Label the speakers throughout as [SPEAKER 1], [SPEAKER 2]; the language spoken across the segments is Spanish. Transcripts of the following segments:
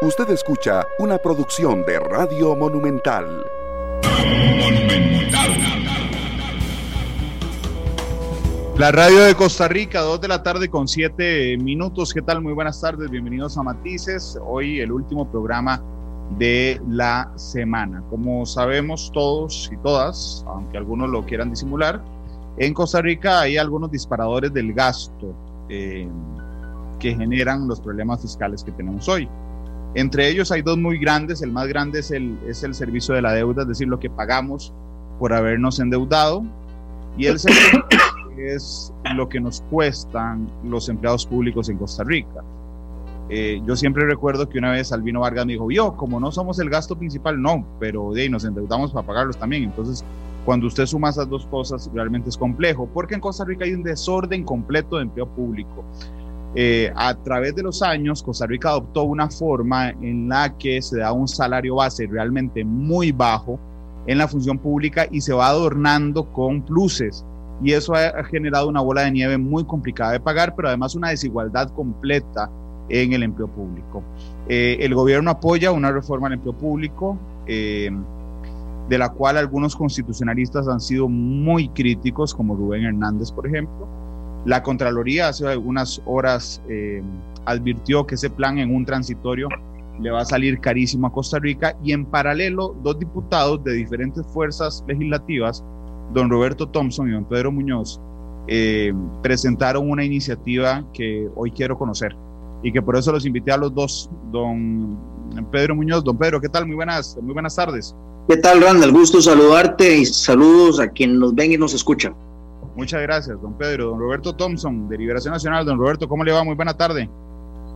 [SPEAKER 1] Usted escucha una producción de Radio Monumental.
[SPEAKER 2] La radio de Costa Rica, 2 de la tarde con 7 minutos. ¿Qué tal? Muy buenas tardes, bienvenidos a Matices. Hoy el último programa de la semana. Como sabemos todos y todas, aunque algunos lo quieran disimular, en Costa Rica hay algunos disparadores del gasto eh, que generan los problemas fiscales que tenemos hoy. Entre ellos hay dos muy grandes. El más grande es el, es el servicio de la deuda, es decir, lo que pagamos por habernos endeudado. Y el segundo es lo que nos cuestan los empleados públicos en Costa Rica. Eh, yo siempre recuerdo que una vez Albino Vargas me dijo, yo, como no somos el gasto principal, no, pero de ahí nos endeudamos para pagarlos también. Entonces, cuando usted suma esas dos cosas, realmente es complejo, porque en Costa Rica hay un desorden completo de empleo público. Eh, a través de los años, Costa Rica adoptó una forma en la que se da un salario base realmente muy bajo en la función pública y se va adornando con pluses. Y eso ha, generado una bola de nieve muy complicada de pagar, pero además una desigualdad completa en el empleo público. Eh, el gobierno apoya una reforma al empleo público, eh, de la cual algunos constitucionalistas han sido muy críticos, como Rubén Hernández, por ejemplo la Contraloría hace algunas horas eh, advirtió que ese plan en un transitorio le va a salir carísimo a Costa Rica y en paralelo dos diputados de diferentes fuerzas legislativas, don Roberto Thompson y don Pedro Muñoz, eh, presentaron una iniciativa que hoy quiero conocer y que por eso los invité a los dos, don Pedro Muñoz, don Pedro, ¿qué tal? Muy buenas, muy buenas tardes.
[SPEAKER 3] ¿Qué tal, Randall? Gusto saludarte y saludos a quien nos ven y nos escuchan.
[SPEAKER 2] Muchas gracias, don Pedro. Don Roberto Thompson, de Liberación Nacional. Don Roberto, ¿cómo le va? Muy buena tarde.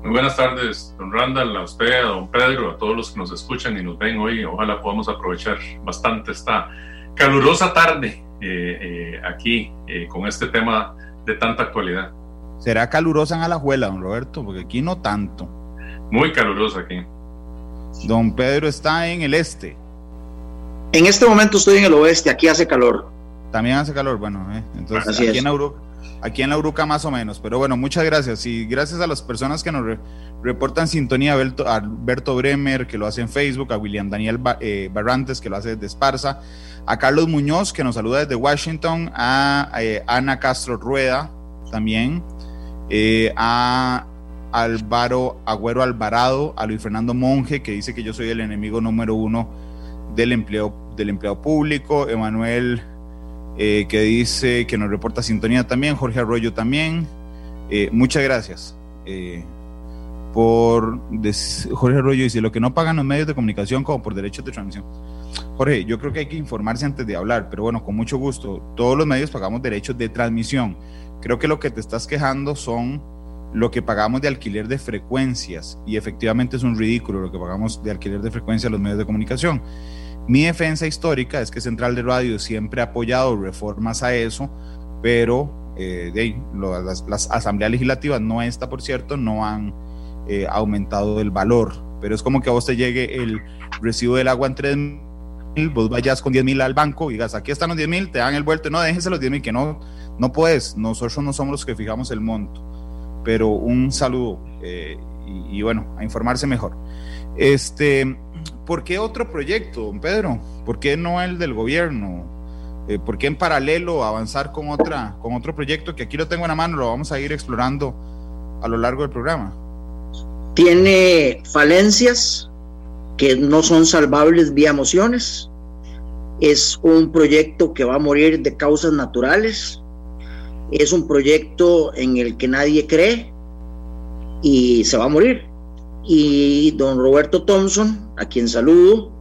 [SPEAKER 4] Muy buenas tardes, don Randall, a usted, a don Pedro, a todos los que nos escuchan y nos ven hoy. Ojalá podamos aprovechar bastante esta calurosa tarde eh, eh, aquí eh, con este tema de tanta actualidad.
[SPEAKER 2] ¿Será calurosa en Alajuela, don Roberto? Porque aquí no tanto.
[SPEAKER 4] Muy calurosa aquí.
[SPEAKER 2] Don Pedro está en el este.
[SPEAKER 3] En este momento estoy en el oeste, aquí hace calor.
[SPEAKER 2] También hace calor, bueno, eh, entonces aquí en, Uruca, aquí en la Uruca más o menos, pero bueno, muchas gracias y gracias a las personas que nos reportan sintonía, a Alberto Bremer, que lo hace en Facebook, a William Daniel eh, Barrantes, que lo hace desde Esparza, a Carlos Muñoz, que nos saluda desde Washington, a eh, Ana Castro Rueda también, a Álvaro Agüero Alvarado, a Luis Fernando Monge, que dice que yo soy el enemigo número uno del empleo, del empleo público, Emanuel eh, que dice que nos reporta sintonía también, Jorge Arroyo también. Eh, muchas gracias. Eh, por Jorge Arroyo dice lo que no pagan los medios de comunicación como por derechos de transmisión. Jorge, yo creo que hay que informarse antes de hablar, pero bueno, con mucho gusto. Todos los medios pagamos derechos de transmisión. Creo que lo que te estás quejando son lo que pagamos de alquiler de frecuencias y efectivamente es un ridículo lo que pagamos de alquiler de frecuencias a los medios de comunicación. Mi defensa histórica es que Central de Radio siempre ha apoyado reformas a eso, pero eh, de las, asambleas legislativas, no esta por cierto, no han eh, aumentado el valor. Pero es como que a vos te llegue el recibo del agua en 3 mil, vos vayas con 10 mil al banco y digas, aquí están los 10 mil, te dan el vuelto, no, déjense los 10 mil, que no, no puedes, nosotros no somos los que fijamos el monto. Pero un saludo eh, y, y bueno, a informarse mejor. Este, ¿Por qué otro proyecto, don Pedro? ¿Por qué no el del gobierno? Eh, ¿Por qué en paralelo avanzar con, otra, con otro proyecto que aquí lo tengo en la mano, lo vamos a ir explorando a lo largo del programa?
[SPEAKER 3] Tiene falencias que no son salvables vía mociones. Es un proyecto que va a morir de causas naturales. Es un proyecto en el que nadie cree y se va a morir y don Roberto Thompson, a quien saludo,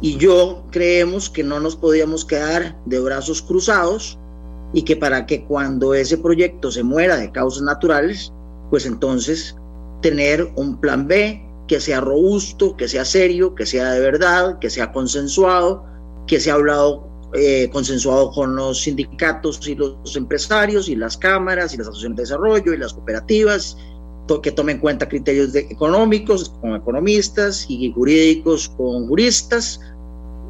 [SPEAKER 3] y yo creemos que no nos podíamos quedar de brazos cruzados y que para que cuando ese proyecto se muera de causas naturales, pues entonces tener un plan B que sea robusto, que sea serio, que sea de verdad, que sea consensuado, que sea hablado, eh, consensuado con los sindicatos y los empresarios y las cámaras y las asociaciones de desarrollo y las cooperativas que tome en cuenta criterios económicos con economistas y jurídicos con juristas.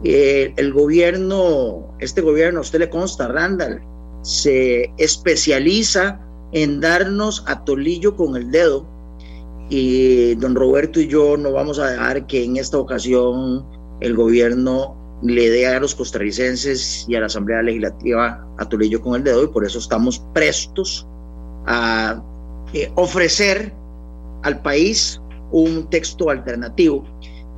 [SPEAKER 3] Eh, el gobierno, este gobierno, a usted le consta, Randall, se especializa en darnos a tolillo con el dedo y don Roberto y yo no vamos a dejar que en esta ocasión el gobierno le dé a los costarricenses y a la Asamblea Legislativa a Tulillo con el dedo y por eso estamos prestos a eh, ofrecer al país un texto alternativo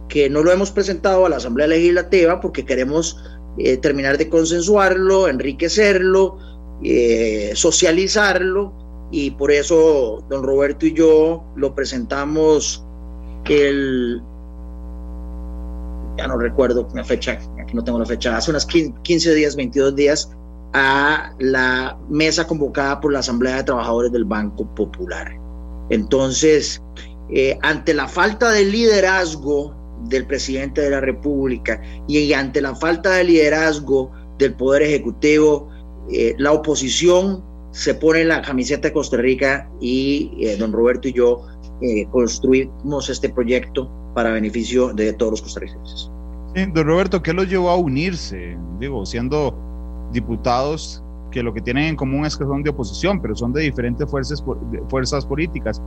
[SPEAKER 3] que no lo hemos presentado a la Asamblea Legislativa porque queremos eh, terminar de consensuarlo, enriquecerlo, eh, socializarlo y por eso don Roberto y yo lo presentamos el, ya no recuerdo la fecha, aquí no tengo la fecha, hace unas 15 días, 22 días, a la mesa convocada por la Asamblea de Trabajadores del Banco Popular. Entonces, eh, ante la falta de liderazgo del presidente de la República y ante la falta de liderazgo del Poder Ejecutivo, eh, la oposición se pone la camiseta de Costa Rica y eh, don Roberto y yo construimos este proyecto para beneficio de todos los costarricenses.
[SPEAKER 2] don Roberto, ¿qué los llevó a unirse? Digo, siendo diputados que lo que tienen en común es que son de oposición, pero son de diferentes fuerzas, fuerzas políticas.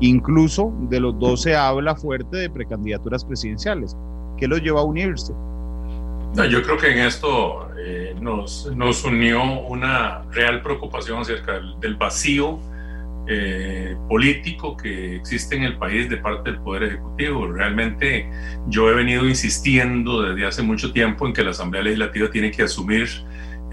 [SPEAKER 2] Incluso de los dos se habla fuerte de precandidaturas presidenciales. ¿Qué los lleva a unirse?
[SPEAKER 4] yo creo que en esto eh, nos, nos, unió una real preocupación acerca del, vacío eh, político que existe en el país de parte del Poder Ejecutivo. Realmente yo he venido insistiendo desde hace mucho tiempo en que la Asamblea Legislativa tiene que asumir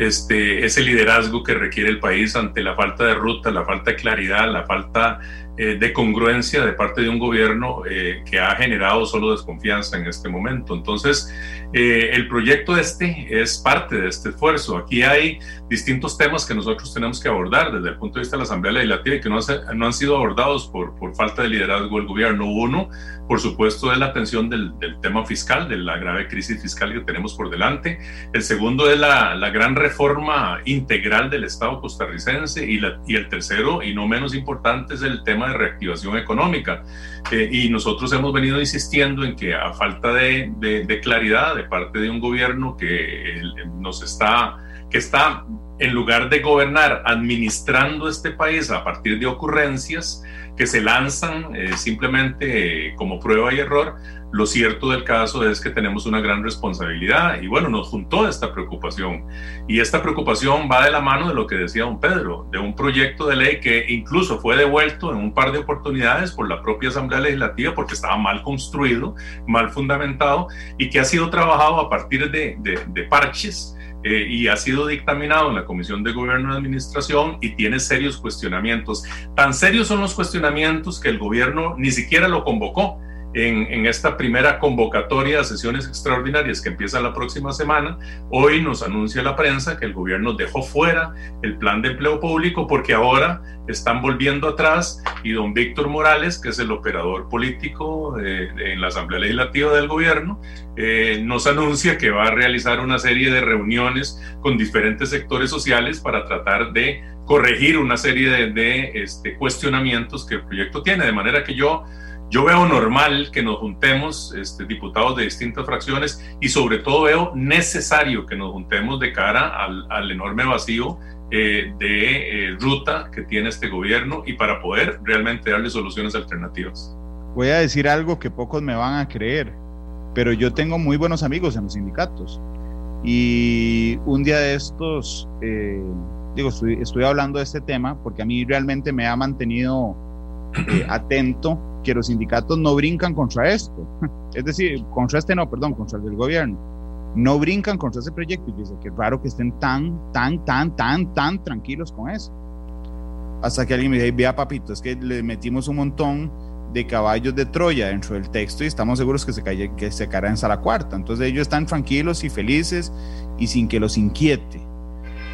[SPEAKER 4] este, ese liderazgo que requiere el país ante la falta de ruta, la falta de claridad, la falta eh, de congruencia de parte de un gobierno eh, que ha generado solo desconfianza en este momento. Entonces, eh, el proyecto este es parte de este esfuerzo. Aquí hay distintos temas que nosotros tenemos que abordar desde el punto de vista de la Asamblea Legislativa y que no, no han sido abordados por, por, falta de liderazgo del gobierno. Uno, por supuesto, es la atención del, del, tema fiscal, de la grave crisis fiscal que tenemos por delante. El segundo es la, la gran reforma integral del Estado costarricense y, la, y el tercero, y no menos importante, es el tema de reactivación económica. Eh, y nosotros hemos venido insistiendo en que a falta de, de, de claridad de parte de un gobierno que nos está, que está en lugar de gobernar administrando este país a partir de ocurrencias que se lanzan eh, simplemente como prueba y error, lo cierto del caso es que tenemos una gran responsabilidad y bueno, nos juntó esta preocupación. Y esta preocupación va de la mano de lo que decía don Pedro, de un proyecto de ley que incluso fue devuelto en un par de oportunidades por la propia Asamblea Legislativa porque estaba mal construido, mal fundamentado y que ha sido trabajado a partir de, de, parches. Eh, y ha sido dictaminado en la Comisión de Gobierno y Administración y tiene serios cuestionamientos. Tan serios son los cuestionamientos que el gobierno ni siquiera lo convocó en, esta primera convocatoria a sesiones extraordinarias que empieza la próxima semana, hoy nos anuncia la prensa que el gobierno dejó fuera el plan de empleo público porque ahora están volviendo atrás y don Víctor Morales, que es el operador político en la Asamblea Legislativa del gobierno, eh, nos anuncia que va a realizar una serie de reuniones con diferentes sectores sociales para tratar de corregir una serie de, este, cuestionamientos que el proyecto tiene, de manera que yo yo veo normal que nos juntemos este, diputados de distintas fracciones y sobre todo veo necesario que nos juntemos de cara al, enorme vacío eh, de eh, ruta que tiene este gobierno y para poder realmente darle soluciones alternativas.
[SPEAKER 2] Voy a decir algo que pocos me van a creer, pero yo tengo muy buenos amigos en los sindicatos y un día de estos, eh, digo, estoy, estoy hablando de este tema porque a mí realmente me ha mantenido atento que los sindicatos no brincan contra esto. Es decir, contra este no, perdón, contra el del gobierno. No brincan contra ese proyecto y dice que es raro que estén tan, tan, tan, tan, tan tranquilos con eso. Hasta que alguien me dice, vea papito, es que le metimos un montón de caballos de Troya dentro del texto y estamos seguros que se, cae, que se caerá en sala cuarta. Entonces ellos están tranquilos y felices y sin que los inquiete.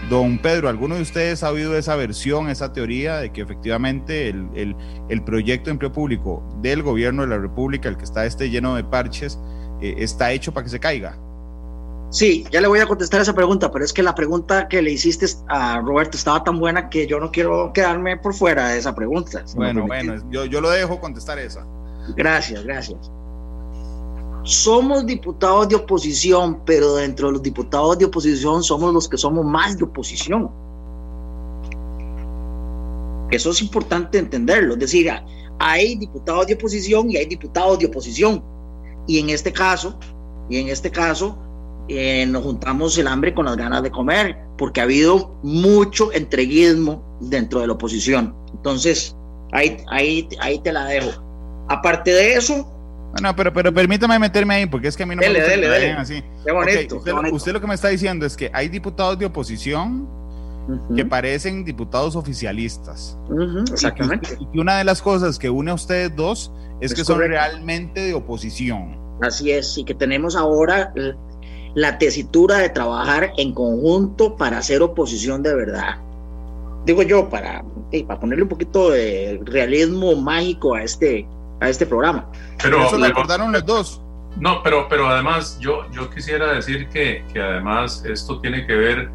[SPEAKER 2] Don Pedro, ¿alguno de ustedes ha oído esa versión, esa teoría de que efectivamente el, el, proyecto de empleo público del gobierno de la República, el que está este lleno de parches, eh, está hecho para que se caiga?
[SPEAKER 3] Sí, ya le voy a contestar esa pregunta, pero es que la pregunta que le hiciste a Roberto estaba tan buena que yo no quiero quedarme por fuera de esa pregunta.
[SPEAKER 2] bueno, bueno, yo, yo lo dejo contestar esa.
[SPEAKER 3] Gracias, gracias somos diputados de oposición, pero dentro de los diputados de oposición somos los que somos más de oposición. Eso es importante entenderlo. Es decir, hay diputados de oposición y hay diputados de oposición. Y en este caso, y en este caso, eh, nos juntamos el hambre con las ganas de comer, porque ha habido mucho entreguismo dentro de la oposición. Entonces, ahí, ahí, ahí te la dejo. Aparte de eso,
[SPEAKER 2] bueno, pero, pero permítame meterme ahí, porque es que a mí no me gusta que así.
[SPEAKER 3] Qué bonito,
[SPEAKER 2] usted, lo que me está diciendo es que hay diputados de oposición que parecen diputados oficialistas.
[SPEAKER 3] exactamente.
[SPEAKER 2] Y que, una de las cosas que une a ustedes dos es, que son realmente de oposición.
[SPEAKER 3] Así es, y que tenemos ahora la tesitura de trabajar en conjunto para hacer oposición de verdad. Digo yo, para, para ponerle un poquito de realismo mágico a este, a este programa.
[SPEAKER 2] Pero eso lo acordaron los dos.
[SPEAKER 4] No, pero, pero además yo, yo quisiera decir que, que además esto tiene que ver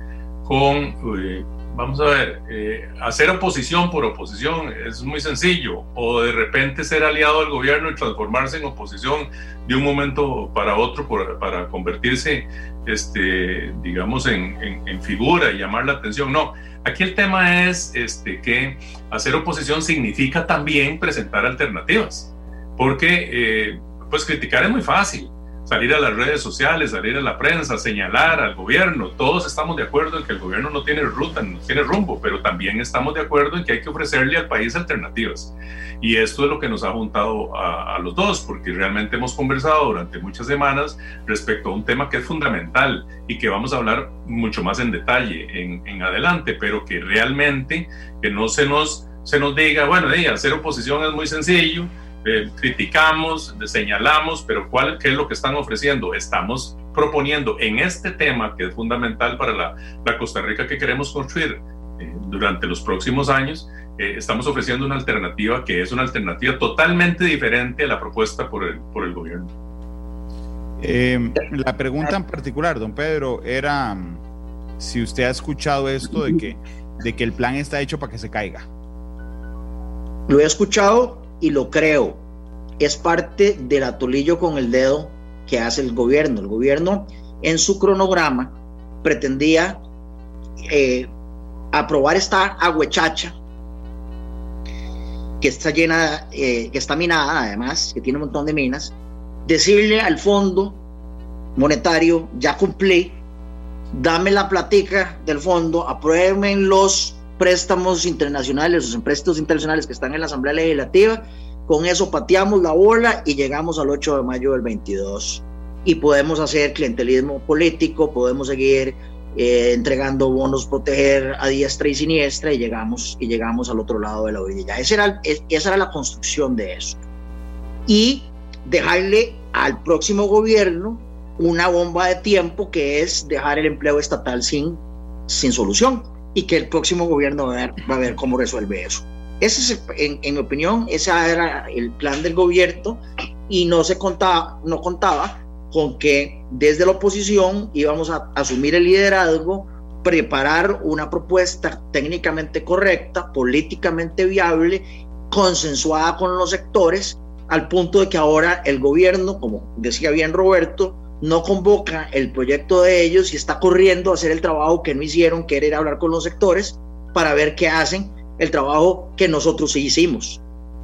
[SPEAKER 4] con, eh, vamos a ver, eh, hacer oposición por oposición es muy sencillo, o de repente ser aliado al gobierno y transformarse en oposición de un momento para otro para convertirse, este, digamos, en, en, figura y llamar la atención. No, aquí el tema es este, que hacer oposición significa también presentar alternativas, porque eh, pues criticar es muy fácil salir a las redes sociales, salir a la prensa, señalar al gobierno. Todos estamos de acuerdo en que el gobierno no tiene ruta, no tiene rumbo, pero también estamos de acuerdo en que hay que ofrecerle al país alternativas. Y esto es lo que nos ha juntado a, los dos, porque realmente hemos conversado durante muchas semanas respecto a un tema que es fundamental y que vamos a hablar mucho más en detalle en, en adelante, pero que realmente que no se nos, se nos diga, bueno, hacer oposición es muy sencillo, eh, criticamos, señalamos, pero ¿cuál, ¿qué es lo que están ofreciendo? Estamos proponiendo en este tema, que es fundamental para la, la Costa Rica que queremos construir eh, durante los próximos años, eh, estamos ofreciendo una alternativa que es una alternativa totalmente diferente a la propuesta por el, por el gobierno.
[SPEAKER 2] la pregunta en particular, don Pedro, era si usted ha escuchado esto de que, de que el plan está hecho para que se caiga.
[SPEAKER 3] Lo he escuchado y lo creo. Es parte del atolillo con el dedo que hace el gobierno. El gobierno en su cronograma pretendía eh, aprobar esta aguechacha que está llena, eh, que está minada además, que tiene un montón de minas, decirle al fondo monetario, ya cumplí, dame la platica del fondo, aprueben los préstamos internacionales, los préstamos internacionales que están en la Asamblea Legislativa, con eso pateamos la bola y llegamos al 8 de mayo del 22. Y podemos hacer clientelismo político, podemos seguir eh, entregando bonos, proteger a diestra y siniestra y llegamos, y llegamos al otro lado de la orilla. Esa era, esa era la construcción de eso. Y dejarle al próximo gobierno una bomba de tiempo que es dejar el empleo estatal sin, sin solución y que el próximo gobierno va a ver, va a ver cómo resuelve eso. Ese es, en, en, mi opinión, ese era el plan del gobierno y no se contaba, no contaba con que desde la oposición íbamos a asumir el liderazgo, preparar una propuesta técnicamente correcta, políticamente viable, consensuada con los sectores, al punto de que ahora el gobierno, como decía bien Roberto, no convoca el proyecto de ellos y está corriendo a hacer el trabajo que no hicieron, que hablar con los sectores para ver qué hacen, el trabajo que nosotros sí hicimos.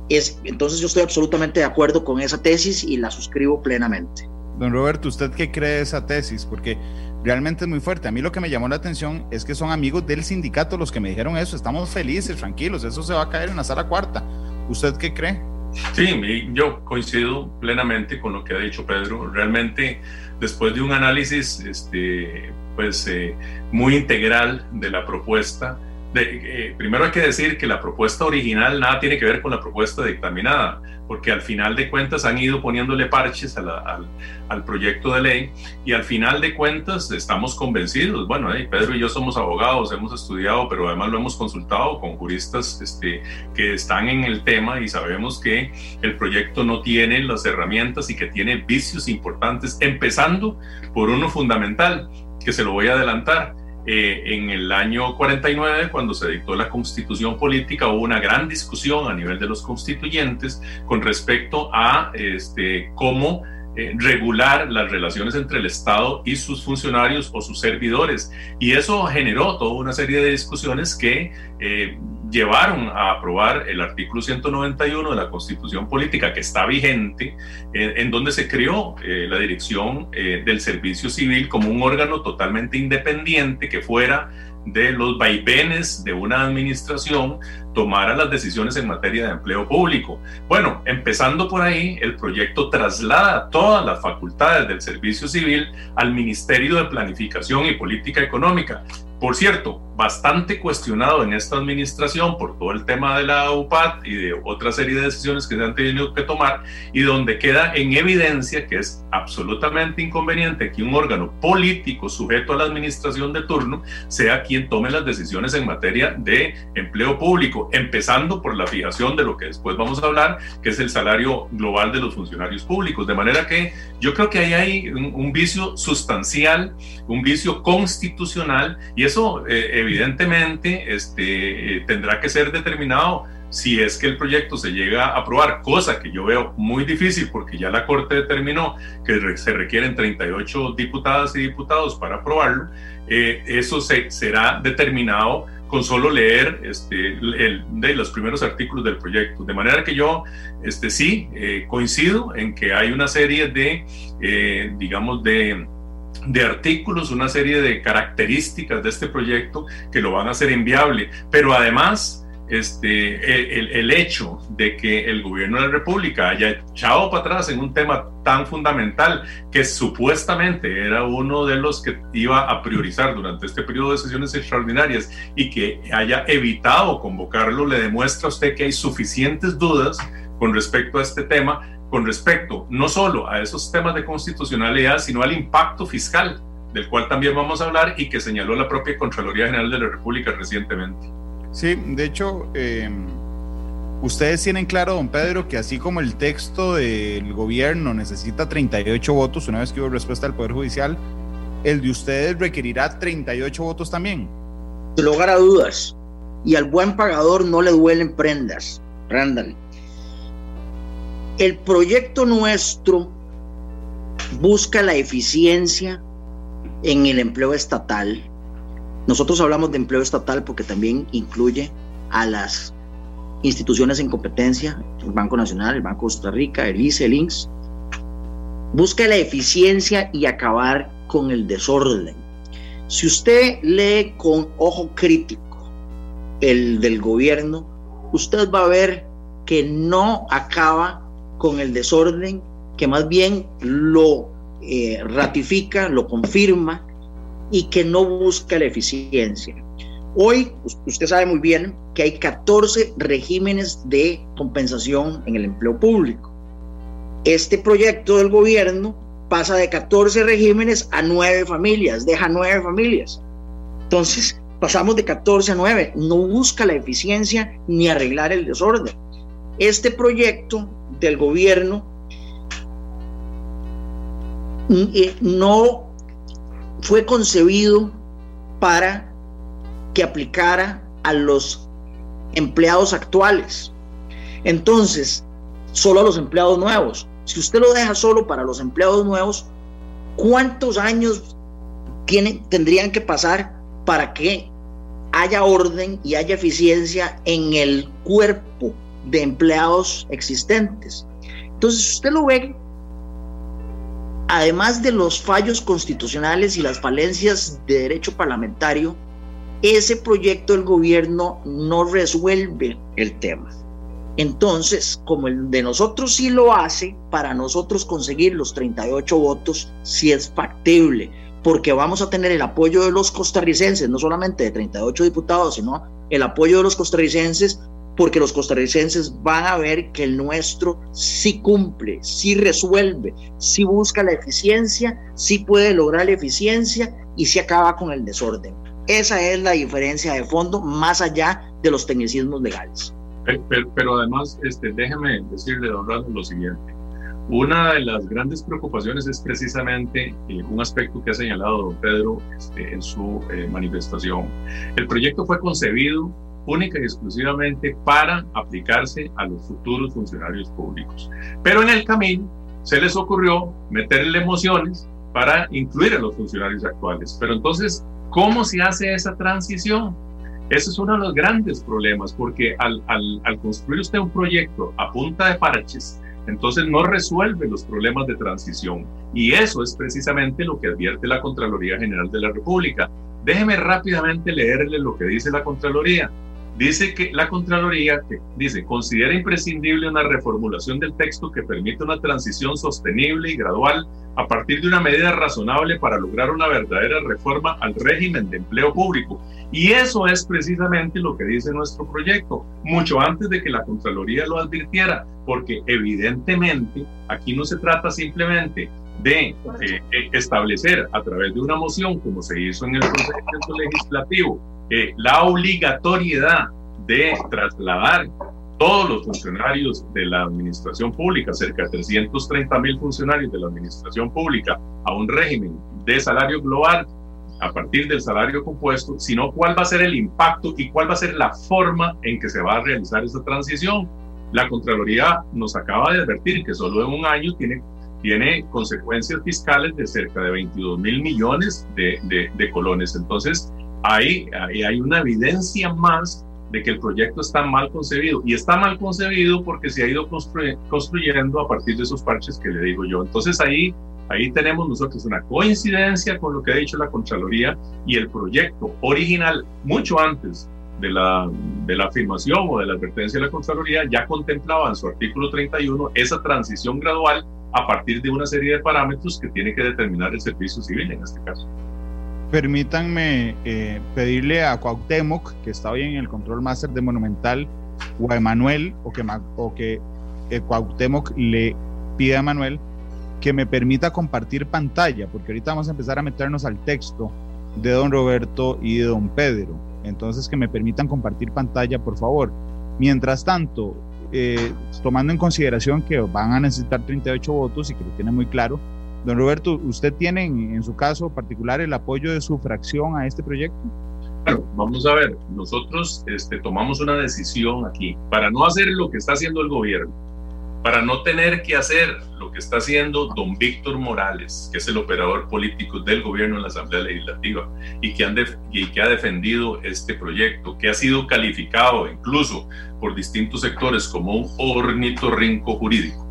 [SPEAKER 3] Es, entonces yo estoy absolutamente de acuerdo con esa tesis y la suscribo plenamente.
[SPEAKER 2] Don Roberto, ¿usted qué cree de esa tesis? Porque realmente es muy fuerte. A mí lo que me llamó la atención es que son amigos del sindicato los que me dijeron eso. Estamos felices, tranquilos, eso se va a caer en la sala cuarta. ¿Usted qué cree?
[SPEAKER 4] Sí, yo coincido plenamente con lo que ha dicho Pedro. Realmente después de un análisis este, pues, eh, muy integral de la propuesta, de, eh, primero hay que decir que la propuesta original nada tiene que ver con la propuesta dictaminada, porque al final de cuentas han ido poniéndole parches al, al, proyecto de ley y al final de cuentas estamos convencidos, bueno, Pedro y yo somos abogados, hemos estudiado, pero además lo hemos consultado con juristas este, que están en el tema y sabemos que el proyecto no tiene las herramientas y que tiene vicios importantes, empezando por uno fundamental, que se lo voy a adelantar eh, en el año 49, cuando se dictó la constitución política, hubo una gran discusión a nivel de los constituyentes con respecto a este, cómo eh, regular las relaciones entre el Estado y sus funcionarios o sus servidores. Y eso generó toda una serie de discusiones que, eh, llevaron a aprobar el artículo 191 de la Constitución Política que está vigente, en donde se creó eh, la dirección eh, del servicio civil como un órgano totalmente independiente que fuera de los vaivenes de una administración tomara las decisiones en materia de empleo público. Bueno, empezando por ahí, el proyecto traslada todas las facultades del servicio civil al Ministerio de Planificación y Política Económica, por cierto, bastante cuestionado en esta administración por todo el tema de la UPAD y de otra serie de decisiones que se han tenido que tomar y donde queda en evidencia que es absolutamente inconveniente que un órgano político sujeto a la administración de turno sea quien tome las decisiones en materia de empleo público, empezando por la fijación de lo que después vamos a hablar, que es el salario global de los funcionarios públicos. De manera que yo creo que ahí hay un, un vicio sustancial, un vicio constitucional y eso eh, evidentemente este, eh, tendrá que ser determinado si es que el proyecto se llega a aprobar, cosa que yo veo muy difícil porque ya la Corte determinó que se requieren 38 diputadas y diputados para aprobarlo, eh, eso se, será determinado con solo leer este, los primeros artículos del proyecto. De manera que yo este, sí coincido en que hay una serie de, digamos, de de artículos, una serie de características de este proyecto que lo van a hacer inviable, pero además este, el, el, hecho de que el gobierno de la República haya echado para atrás en un tema tan fundamental que supuestamente era uno de los que iba a priorizar durante este periodo de sesiones extraordinarias y que haya evitado convocarlo, le demuestra a usted que hay suficientes dudas con respecto a este tema con respecto no solo a esos temas de constitucionalidad, sino al impacto fiscal, del cual también vamos a hablar y que señaló la propia Contraloría General de la República recientemente.
[SPEAKER 2] Sí, de hecho, em, ustedes tienen claro, don Pedro, que así como el texto del gobierno necesita 38 votos, una vez que hubo respuesta del Poder Judicial, el de ustedes requerirá 38 votos también.
[SPEAKER 3] Sin lugar a dudas. Y al buen pagador no le duelen prendas, Randall. El proyecto nuestro busca la eficiencia en el empleo estatal. Nosotros hablamos de empleo estatal porque también incluye a las instituciones en competencia, el Banco Nacional, el Banco de Costa Rica, el ICE, el INSS. Busca la eficiencia y acabar con el desorden. Si usted lee con ojo crítico el del gobierno, usted va a ver que no acaba con el desorden, que más bien lo eh, ratifica, lo confirma y que no busca la eficiencia. Hoy usted sabe muy bien que hay 14 regímenes de compensación en el empleo público. Este proyecto del gobierno pasa de 14 regímenes a 9 familias, deja 9 familias. Entonces, pasamos de 14 a 9, no busca la eficiencia ni arreglar el desorden. Este proyecto del gobierno eh, no fue concebido para que aplicara a los empleados actuales. Entonces, solo a los empleados nuevos. Si usted lo deja solo para los empleados nuevos, ¿cuántos años tendrían que pasar para que haya orden y haya eficiencia en el cuerpo de empleados existentes. Entonces, usted lo ve, además de los fallos constitucionales y las falencias de derecho parlamentario, ese proyecto del gobierno no resuelve el tema. Entonces, como el de nosotros sí lo hace, para nosotros conseguir los 38 votos sí es factible, porque vamos a tener el apoyo de los costarricenses, no solamente de 38 diputados, sino el apoyo de los costarricenses porque los costarricenses van a ver que el nuestro sí cumple, sí resuelve, sí busca la eficiencia, sí puede lograr la eficiencia y sí acaba con el desorden. Esa es la diferencia de fondo, más allá de los tecnicismos legales.
[SPEAKER 4] Pero, además, este, déjeme decirle, don Rando, lo siguiente. Una de las grandes preocupaciones es precisamente eh, un aspecto que ha señalado don Pedro este, en su eh, manifestación. El proyecto fue concebido única y exclusivamente para aplicarse a los futuros funcionarios públicos. Pero en el camino se les ocurrió meterle emociones para incluir a los funcionarios actuales. Pero entonces, ¿cómo se hace esa transición? Ese es uno de los grandes problemas, porque al, al, al construir usted un proyecto a punta de parches, entonces no resuelve los problemas de transición. Y eso es precisamente lo que advierte la Contraloría General de la República. Déjeme rápidamente leerle lo que dice la Contraloría. Dice que la Contraloría dice, considera imprescindible una reformulación del texto que permita una transición sostenible y gradual a partir de una medida razonable para lograr una verdadera reforma al régimen de empleo público. Y eso es precisamente lo que dice nuestro proyecto, mucho antes de que la Contraloría lo advirtiera, porque evidentemente aquí no se trata simplemente de eh, establecer a través de una moción, como se hizo en el procedimiento legislativo, eh, la obligatoriedad de trasladar todos los funcionarios de la administración pública, cerca de 330 mil funcionarios de la administración pública, a un régimen de salario global a partir del salario compuesto, sino cuál va a ser el impacto y cuál va a ser la forma en que se va a realizar esa transición. La Contraloría nos acaba de advertir que solo en un año tiene, tiene consecuencias fiscales de cerca de 22 mil millones de, de, de colones. Entonces, ahí, ahí hay una evidencia más de que el proyecto está mal concebido. Y está mal concebido porque se ha ido construyendo a partir de esos parches que le digo yo. Entonces ahí, ahí tenemos nosotros una coincidencia con lo que ha dicho la Contraloría y el proyecto original, mucho antes de la, de la afirmación o de la advertencia de la Contraloría, ya contemplaba en su artículo 31 esa transición gradual a partir de una serie de parámetros que tiene que determinar el servicio civil en este caso
[SPEAKER 2] permítanme eh, pedirle a Cuauhtémoc, que está hoy en el control máster de Monumental, o a Emanuel, o que, o que eh, Cuauhtémoc le pida a Emanuel que me permita compartir pantalla, porque ahorita vamos a empezar a meternos al texto de don Roberto y de don Pedro. Entonces, que me permitan compartir pantalla, por favor. Mientras tanto, eh, tomando en consideración que van a necesitar 38 votos y que lo tiene muy claro, Don Roberto, ¿usted tiene en, su caso particular el apoyo de su fracción a este proyecto?
[SPEAKER 4] Bueno, vamos a ver, nosotros este, tomamos una decisión aquí. Para no hacer lo que está haciendo el gobierno, para no tener que hacer lo que está haciendo don Víctor Morales, que es el operador político del gobierno en la Asamblea Legislativa y que, han y que ha defendido este proyecto, que ha sido calificado incluso por distintos sectores como un ornitorrinco jurídico.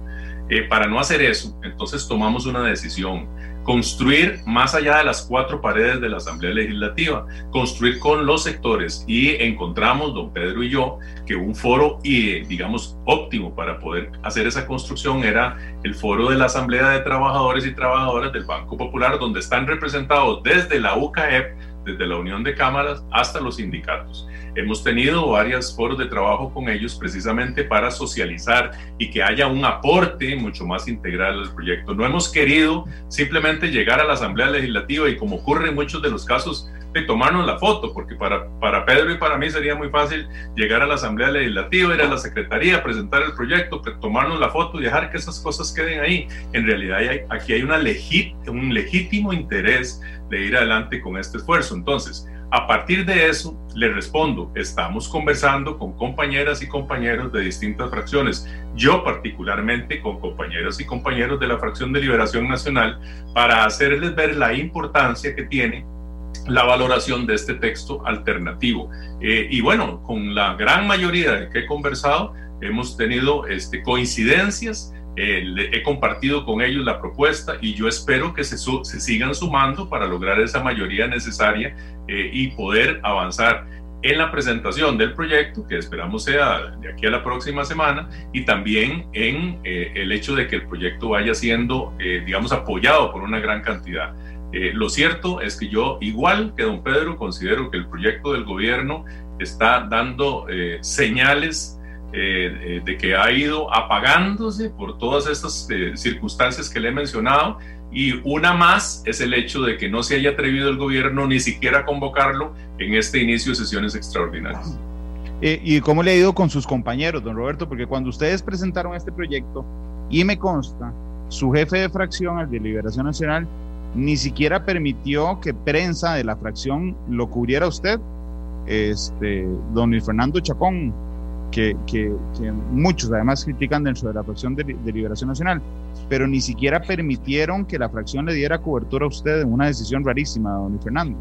[SPEAKER 4] Eh, para no hacer eso, entonces tomamos una decisión, construir más allá de las cuatro paredes de la Asamblea Legislativa, construir con los sectores y encontramos, don Pedro y yo, que un foro, y, digamos, óptimo para poder hacer esa construcción era el foro de la Asamblea de Trabajadores y Trabajadoras del Banco Popular, donde están representados desde la UCAEP, desde la Unión de Cámaras hasta los sindicatos. Hemos tenido varios foros de trabajo con ellos precisamente para socializar y que haya un aporte mucho más integral al proyecto. No hemos querido simplemente llegar a la Asamblea Legislativa y como ocurre en muchos de los casos, de tomarnos la foto, porque para, para Pedro y para mí sería muy fácil llegar a la Asamblea Legislativa, ir a la Secretaría, presentar el proyecto, tomarnos la foto y dejar que esas cosas queden ahí. En realidad hay, aquí hay una un legítimo interés de ir adelante con este esfuerzo. Entonces, a partir de eso, le respondo, estamos conversando con compañeras y compañeros de distintas fracciones, yo particularmente con compañeras y compañeros de la fracción de Liberación Nacional, para hacerles ver la importancia que tiene la valoración de este texto alternativo. Eh, y bueno, con la gran mayoría de que he conversado, hemos tenido este, coincidencias eh, he compartido con ellos la propuesta y yo espero que se, se sigan sumando para lograr esa mayoría necesaria eh, y poder avanzar en la presentación del proyecto, que esperamos sea de aquí a la próxima semana, y también en eh, el hecho de que el proyecto vaya siendo, digamos, apoyado por una gran cantidad. lo cierto es que yo, igual que don Pedro, considero que el proyecto del gobierno está dando señales eh, eh, de que ha ido apagándose por todas estas eh, circunstancias que le he mencionado y una más es el hecho de que no se haya atrevido el gobierno ni siquiera a convocarlo en este inicio de sesiones extraordinarias.
[SPEAKER 2] ¿Y cómo le ha ido con sus compañeros, don Roberto? Porque cuando ustedes presentaron este proyecto, y me consta, su jefe de fracción, el de Liberación Nacional, ni siquiera permitió que prensa de la fracción lo cubriera usted, este, don Fernando Chacón, que, que, muchos además critican dentro de la fracción de, Liberación Nacional, pero ni siquiera permitieron que la fracción le diera cobertura a usted en una decisión rarísima, don Fernando.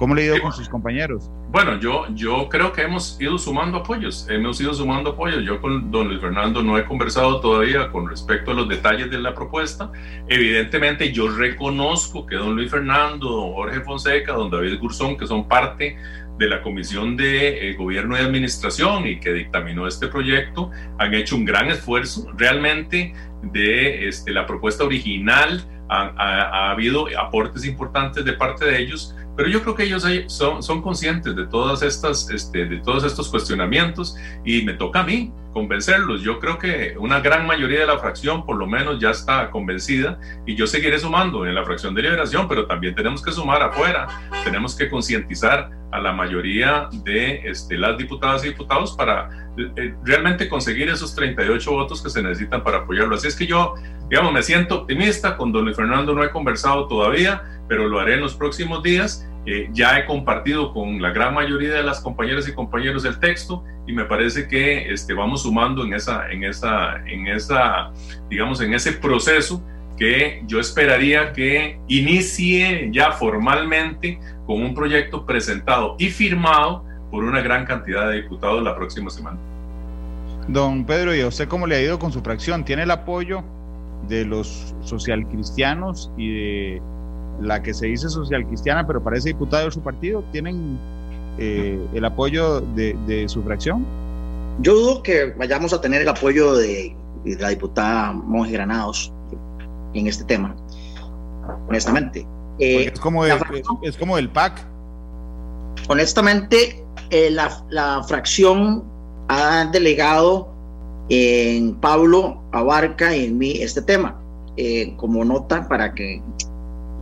[SPEAKER 2] ¿Cómo le ha ido con sus compañeros?
[SPEAKER 4] Bueno, yo, yo creo que hemos ido sumando apoyos, hemos ido sumando apoyos. Yo con don Luis Fernando no he conversado todavía con respecto a los detalles de la propuesta. Evidentemente yo reconozco que don Luis Fernando, don Jorge Fonseca, don David Gurzón, que son parte de la Comisión de eh, Gobierno y Administración y que dictaminó este proyecto, han hecho un gran esfuerzo. Realmente de este, la propuesta original ha, ha habido aportes importantes de parte de ellos pero yo creo que ellos son, son conscientes de, todas estas, este, de todos estos cuestionamientos y me toca a mí convencerlos. Yo creo que una gran mayoría de la fracción por lo menos ya está convencida y yo seguiré sumando en la fracción de liberación, pero también tenemos que sumar afuera, tenemos que concientizar a la mayoría de este, las diputadas y diputados para eh, realmente conseguir esos 38 votos que se necesitan para apoyarlo. Así es que yo, digamos, me siento optimista, con don Luis Fernando no he conversado todavía, pero lo haré en los próximos días. Eh, ya he compartido con la gran mayoría de las compañeras y compañeros el texto y me parece que este, vamos sumando en esa, en esa, en esa, digamos, en ese proceso que yo esperaría que inicie ya formalmente con un proyecto presentado y firmado por una gran cantidad de diputados la próxima semana.
[SPEAKER 2] Don Pedro, ¿y a usted cómo le ha ido con su fracción? ¿Tiene el apoyo de los socialcristianos y de la que se dice social cristiana, pero parece diputado de su partido, ¿tienen eh, el apoyo de, su fracción?
[SPEAKER 3] Yo dudo que vayamos a tener el apoyo de, la diputada Monge Granados en este tema, honestamente.
[SPEAKER 2] Eh, es, como es, como el PAC.
[SPEAKER 3] Honestamente, eh, la, la fracción ha delegado en Pablo Abarca y en mí este tema. como nota para que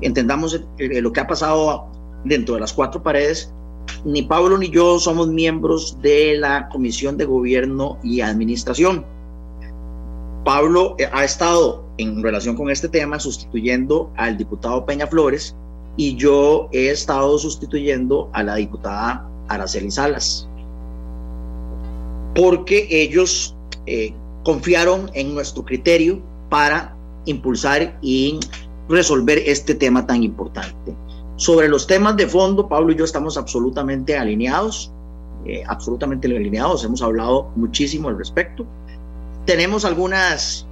[SPEAKER 3] entendamos lo que ha pasado dentro de las cuatro paredes, ni Pablo ni yo somos miembros de la Comisión de Gobierno y Administración. Pablo eh, ha estado en relación con este tema sustituyendo al diputado Peña Flores y yo he estado sustituyendo a la diputada Araceli Salas, porque ellos eh, confiaron en nuestro criterio para impulsar y resolver este tema tan importante. Sobre los temas de fondo, Pablo y yo estamos absolutamente alineados, eh, absolutamente alineados, hemos hablado muchísimo al respecto. Tenemos algunas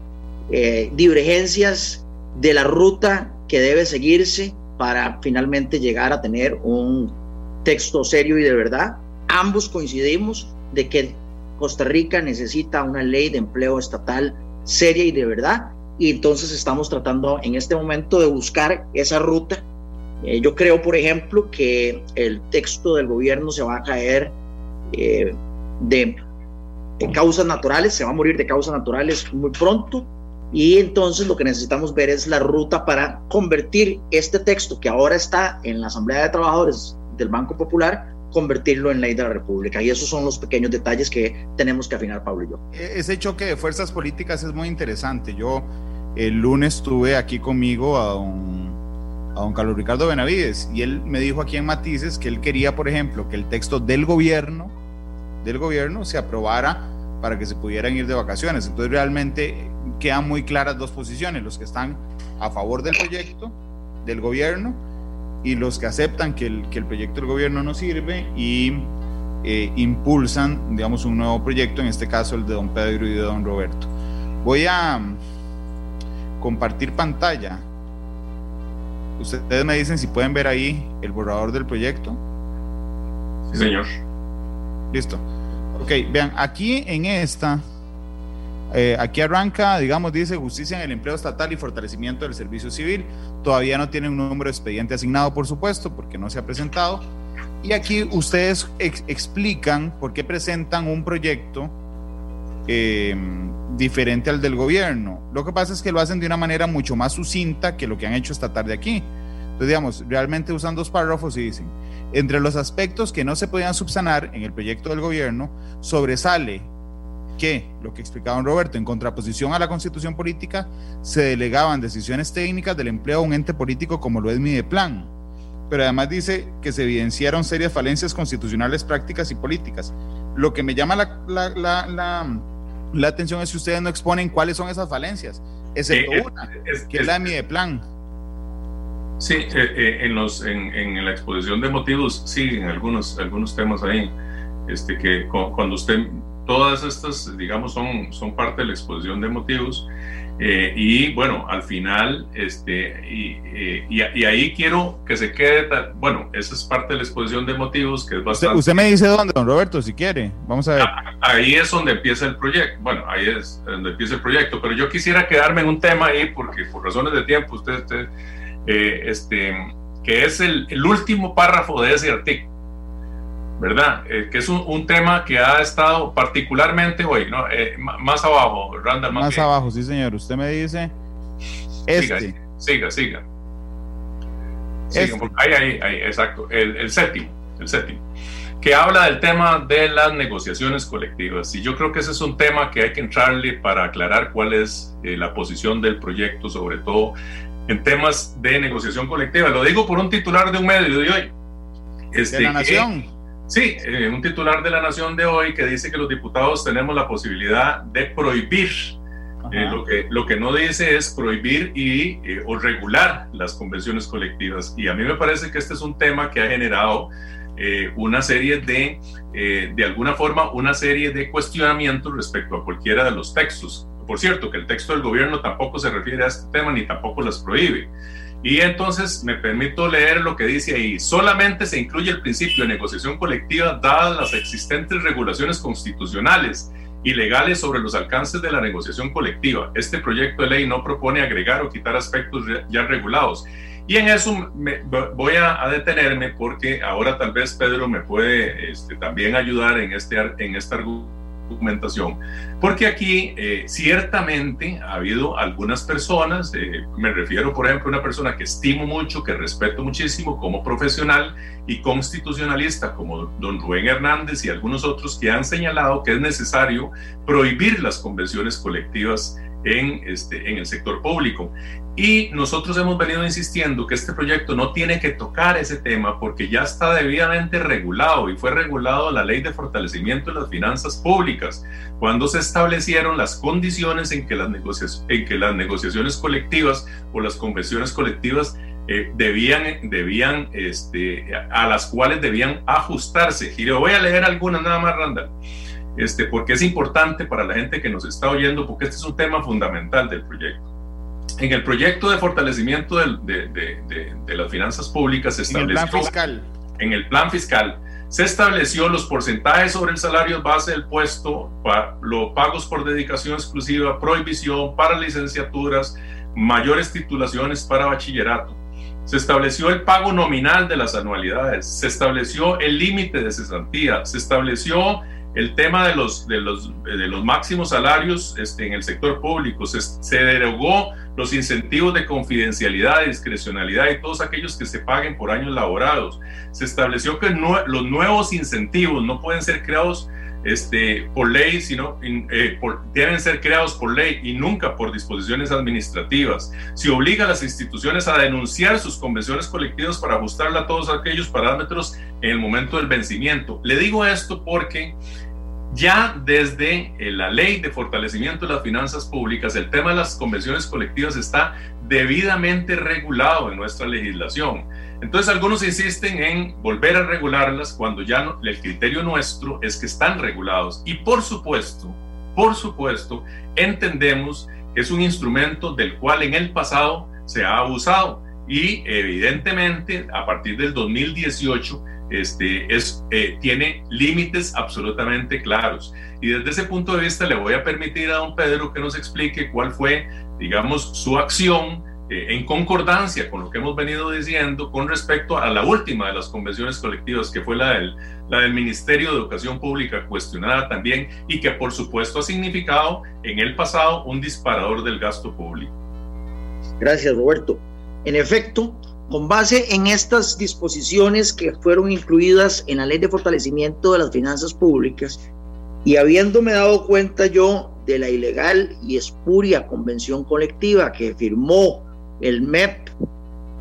[SPEAKER 3] eh, divergencias de la ruta que debe seguirse para finalmente llegar a tener un texto serio y de verdad. Ambos coincidimos de que Costa Rica necesita una ley de empleo estatal seria y de verdad y entonces estamos tratando en este momento de buscar esa ruta. Eh, yo creo, por ejemplo, que el texto del gobierno se va a caer eh, de, de, causas naturales, se va a morir de causas naturales muy pronto y entonces lo que necesitamos ver es la ruta para convertir este texto que ahora está en la Asamblea de Trabajadores del Banco Popular convertirlo en ley de la República. Y esos son los pequeños detalles que tenemos que afinar, Pablo y yo.
[SPEAKER 2] E-, ese choque de fuerzas políticas es muy interesante. Yo el lunes tuve aquí conmigo a don, a don Carlos Ricardo Benavides y él me dijo aquí en Matices que él quería, por ejemplo, que el texto del gobierno, del gobierno se aprobara para que se pudieran ir de vacaciones. Entonces realmente quedan muy claras dos posiciones, los que están a favor del proyecto del gobierno y los que aceptan que el, que el proyecto del gobierno no sirve y eh, impulsan, digamos, un nuevo proyecto, en este caso el de don Pedro y de don Roberto. Voy a mm, compartir pantalla. Ustedes me dicen si pueden ver ahí el borrador del proyecto.
[SPEAKER 4] Sí, señor.
[SPEAKER 2] Listo. Ok, vean, aquí en esta eh, aquí arranca, digamos, dice justicia en el empleo estatal y fortalecimiento del servicio civil. Todavía no tiene un número de expediente asignado, por supuesto, porque no se ha presentado. Y aquí ustedes explican por qué presentan un proyecto em, diferente al del gobierno. Lo que pasa es que lo hacen de una manera mucho más sucinta que lo que han hecho esta tarde aquí. Entonces, digamos, realmente usan dos párrafos y dicen, entre los aspectos que no se podían subsanar en el proyecto del gobierno, sobresale que, lo que explicaba Roberto, en contraposición a la constitución política, se delegaban decisiones técnicas del empleo a un ente político como lo es Mideplan. Pero además dice que se evidenciaron serias falencias constitucionales, prácticas y políticas. Lo que me llama la, la, la, la, atención es que ustedes no exponen cuáles son esas falencias, excepto una, que es, la de Mideplan.
[SPEAKER 4] Sí, eh, eh, en, los, en, en, la exposición de motivos siguen algunos, algunos temas ahí, este, que cuando usted, todas estas, digamos, son, son parte de la exposición de motivos, eh, y bueno, al final, este, y, y, ahí quiero que se quede, bueno, esa es parte de la exposición de motivos que es bastante...
[SPEAKER 2] Usted, me dice dónde, don Roberto, si quiere, vamos a ver.
[SPEAKER 4] Ah, ahí es donde empieza el proyecto, bueno, ahí es donde empieza el proyecto, pero yo quisiera quedarme en un tema ahí porque por razones de tiempo, usted, usted eh, este, que es el, el, último párrafo de ese artículo, ¿verdad? Eh, que es un, un, tema que ha estado particularmente hoy, ¿no? Eh, más abajo, Randall.
[SPEAKER 2] Más, más abajo, sí, señor. Usted me dice.
[SPEAKER 4] Este. Siga, siga. siga. Este. ahí, ahí, ahí, exacto. El, el séptimo, el séptimo que habla del tema de las negociaciones colectivas. Y yo creo que ese es un tema que hay que entrarle para aclarar cuál es eh, la posición del proyecto, sobre todo en temas de negociación colectiva. Lo digo por un titular de un medio de hoy.
[SPEAKER 2] Este, ¿De la Nación?
[SPEAKER 4] Sí, eh, un titular de la Nación de hoy que dice que los diputados tenemos la posibilidad de prohibir. Eh, lo, que, lo que no dice es prohibir y, eh, o regular las convenciones colectivas. Y a mí me parece que este es un tema que ha generado una serie de, de alguna forma, una serie de cuestionamientos respecto a cualquiera de los textos por cierto, que el texto del gobierno tampoco se refiere a este tema ni tampoco las prohíbe. Y entonces me permito leer lo que dice ahí. Solamente se incluye el principio de negociación colectiva dadas las existentes regulaciones constitucionales y legales sobre los alcances de la negociación colectiva. Este proyecto de ley no propone agregar o quitar aspectos ya regulados. Y en eso voy a, a, detenerme porque ahora tal vez Pedro me puede este, también ayudar en este, en este argumento documentación, porque aquí eh, ciertamente ha habido algunas personas, eh, me refiero por ejemplo a una persona que estimo mucho, que respeto muchísimo como profesional y constitucionalista como don Rubén Hernández y algunos otros que han señalado que es necesario prohibir las convenciones colectivas en, este, en el sector público. Y nosotros hemos venido insistiendo que este proyecto no tiene que tocar ese tema porque ya está debidamente regulado y fue regulado la ley de fortalecimiento de las finanzas públicas cuando se establecieron las condiciones en que las, en que las negociaciones colectivas o las convenciones colectivas eh, debían, debían este, a las cuales debían ajustarse. Y le voy a leer algunas nada más, Randall este, porque es importante para la gente que nos está oyendo, porque este es un tema fundamental del proyecto. En el proyecto de fortalecimiento de, de, de, las finanzas públicas se estableció...
[SPEAKER 2] En el plan fiscal.
[SPEAKER 4] En el plan fiscal se estableció los porcentajes sobre el salario base del puesto, para los pagos por dedicación exclusiva, prohibición para licenciaturas, mayores titulaciones para bachillerato. Se estableció el pago nominal de las anualidades, se estableció el límite de cesantía, se estableció el tema de los, de los, de los máximos salarios este, en el sector público, se, se, derogó los incentivos de confidencialidad, discrecionalidad y todos aquellos que se paguen por años laborados. Se estableció que los nuevos incentivos no pueden ser creados este, por ley, sino eh, por, deben ser creados por ley y nunca por disposiciones administrativas. Se obliga a las instituciones a denunciar sus convenciones colectivas para ajustarla a todos aquellos parámetros en el momento del vencimiento. Le digo esto porque ya desde eh, la ley de fortalecimiento de las finanzas públicas, el tema de las convenciones colectivas está debidamente regulado en nuestra legislación. Entonces algunos insisten en volver a regularlas cuando ya el criterio nuestro es que están regulados. Y por supuesto, por supuesto, entendemos que es un instrumento del cual en el pasado se ha abusado y evidentemente a partir del 2018 este, es, eh, tiene límites absolutamente claros. Y desde ese punto de vista le voy a permitir a don Pedro que nos explique cuál fue, digamos, su acción eh, en concordancia con lo que hemos venido diciendo con respecto a la última de las convenciones colectivas, que fue la del, la del Ministerio de Educación Pública, cuestionada también y que por supuesto ha significado en el pasado un disparador del gasto público.
[SPEAKER 3] Gracias, Roberto. En efecto, con base en estas disposiciones que fueron incluidas en la Ley de Fortalecimiento de las Finanzas Públicas y habiéndome dado cuenta yo de la ilegal y espuria convención colectiva que firmó el MEP,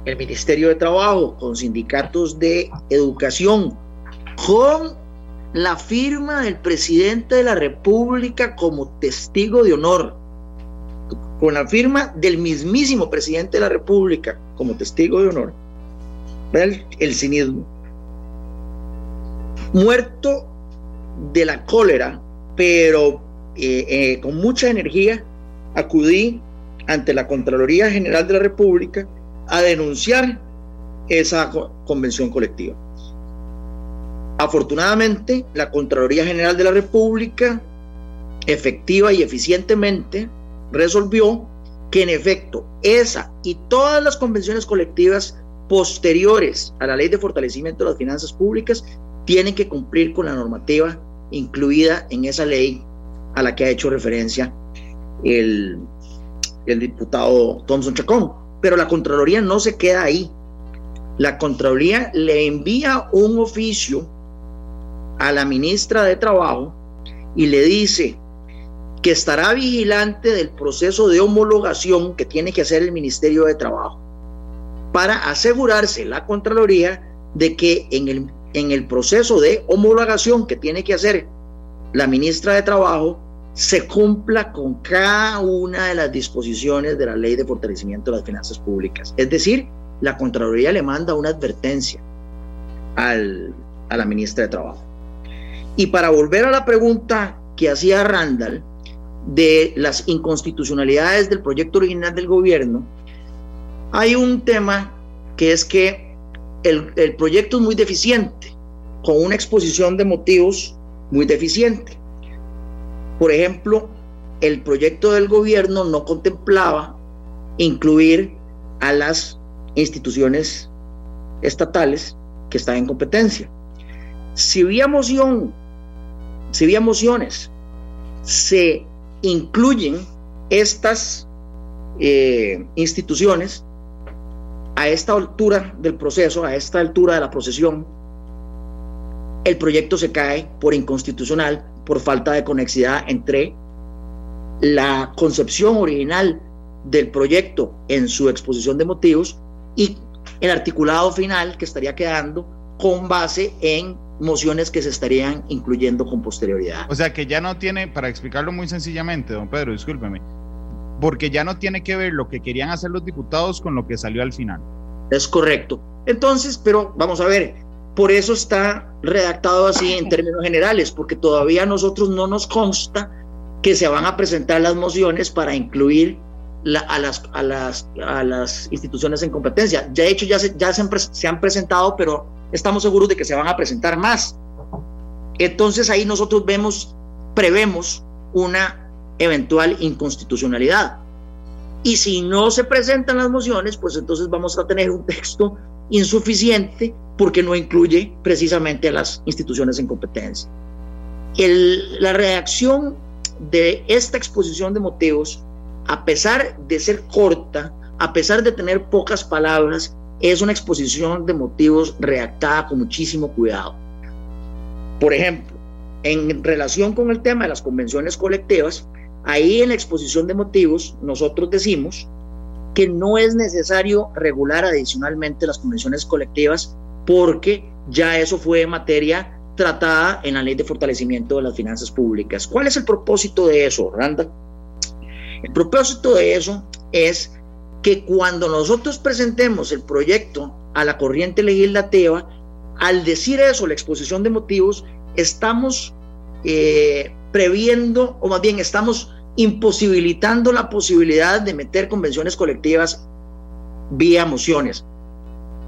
[SPEAKER 3] el Ministerio de Trabajo, con sindicatos de educación, con la firma del presidente de la República como testigo de honor, con la firma del mismísimo presidente de la República como testigo de honor. El, cinismo. Muerto de la cólera, pero eh, eh, con mucha energía, acudí ante la Contraloría General de la República a denunciar esa convención colectiva. Afortunadamente, la Contraloría General de la República efectiva y eficientemente resolvió que en efecto esa y todas las convenciones colectivas posteriores a la ley de fortalecimiento de las finanzas públicas tienen que cumplir con la normativa incluida en esa ley a la que ha hecho referencia el, diputado Thompson Chacón. Pero la Contraloría no se queda ahí. La Contraloría le envía un oficio a la ministra de Trabajo y le dice que estará vigilante del proceso de homologación que tiene que hacer el Ministerio de Trabajo para asegurarse la Contraloría de que en el, en el proceso de homologación que tiene que hacer la ministra de Trabajo se cumpla con cada una de las disposiciones de la ley de fortalecimiento de las finanzas públicas. Es decir, la Contraloría le manda una advertencia al, a la ministra de Trabajo. Y para volver a la pregunta que hacía Randall de las inconstitucionalidades del proyecto original del gobierno, hay un tema que es que el, el proyecto es muy deficiente, con una exposición de motivos muy deficiente. Por ejemplo, el proyecto del gobierno no contemplaba incluir a las instituciones estatales que están en competencia. Si vía moción si vía mociones se incluyen estas eh, instituciones a esta altura del proceso, a esta altura de la procesión, el proyecto se cae por inconstitucional, por falta de conexidad entre la concepción original del proyecto en su exposición de motivos y el articulado final que estaría quedando con base en mociones que se estarían incluyendo con posterioridad.
[SPEAKER 2] O sea que ya no tiene, para explicarlo muy sencillamente, don Pedro, discúlpeme, porque ya no tiene que ver lo que querían hacer los diputados con lo que salió al final.
[SPEAKER 3] Es correcto. Entonces, pero vamos a ver, por eso está redactado así en términos generales, porque todavía a nosotros no nos consta que se van a presentar las mociones para incluir a, las, a, las, a las instituciones en competencia. Ya de hecho ya, se, ya se se han presentado, pero estamos seguros de que se van a presentar más. Entonces ahí nosotros vemos, prevemos una eventual inconstitucionalidad. Y si no se presentan las mociones, pues entonces vamos a tener un texto insuficiente porque no incluye precisamente a las instituciones en competencia. El, la reacción de esta exposición de motivos, a pesar de ser corta, a pesar de tener pocas palabras, es una exposición de motivos redactada con muchísimo cuidado. Por ejemplo, en relación con el tema de las convenciones colectivas, ahí en la exposición de motivos nosotros decimos que no es necesario regular adicionalmente las convenciones colectivas porque ya eso fue materia tratada en la ley de fortalecimiento de las finanzas públicas. ¿Cuál es el propósito de eso, Randa? El propósito de eso es que cuando nosotros presentemos el proyecto a la corriente legislativa, al decir eso, la exposición de motivos, estamos eh, previendo, o más bien estamos imposibilitando la posibilidad de meter convenciones colectivas vía mociones.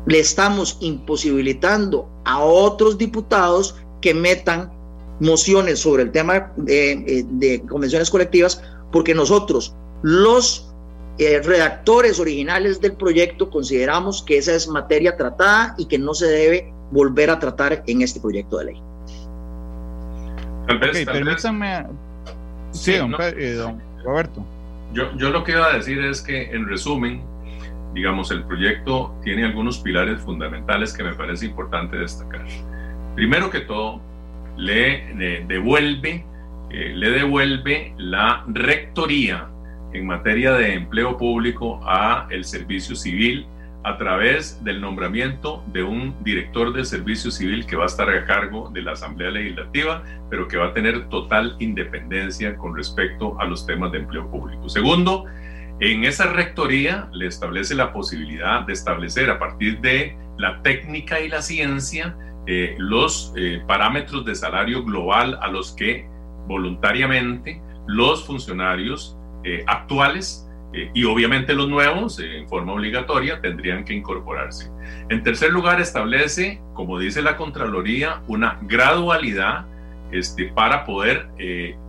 [SPEAKER 3] Le estamos imposibilitando a otros diputados que metan mociones sobre el tema de, eh, de convenciones colectivas, porque nosotros, los eh, redactores originales del proyecto consideramos que esa es materia tratada y que no se debe volver a tratar en este proyecto de ley.
[SPEAKER 2] permítanme. Sí, eh, don, Roberto.
[SPEAKER 4] Yo, yo lo que iba a decir es que, en resumen, digamos, el proyecto tiene algunos pilares fundamentales que me parece importante destacar. Primero que todo, le, devuelve, eh, le devuelve la rectoría en materia de empleo público a el servicio civil a través del nombramiento de un director de servicio civil que va a estar a cargo de la Asamblea Legislativa, pero que va a tener total independencia con respecto a los temas de empleo público. Segundo, En esa rectoría le establece la posibilidad de establecer a partir de la técnica y la ciencia eh, los eh, parámetros de salario global a los que voluntariamente los funcionarios eh, actuales y obviamente los nuevos en forma obligatoria tendrían que incorporarse. En tercer lugar, establece, como dice la Contraloría, una gradualidad este, para poder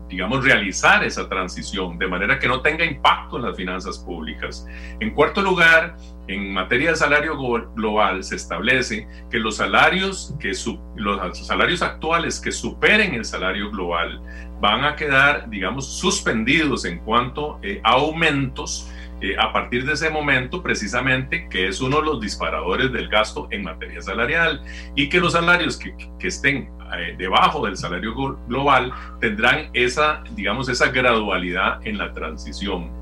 [SPEAKER 4] digamos, realizar esa transición de manera que no tenga impacto en las finanzas públicas. En cuarto lugar, en materia de salario global se establece que los salarios, que los salarios actuales que superen el salario global van a quedar, digamos, suspendidos en cuanto eh, a aumentos eh, a partir de ese momento, precisamente, que es uno de los disparadores del gasto en materia salarial, y que los salarios que, que estén eh, debajo del salario global tendrán esa, digamos, esa gradualidad en la transición.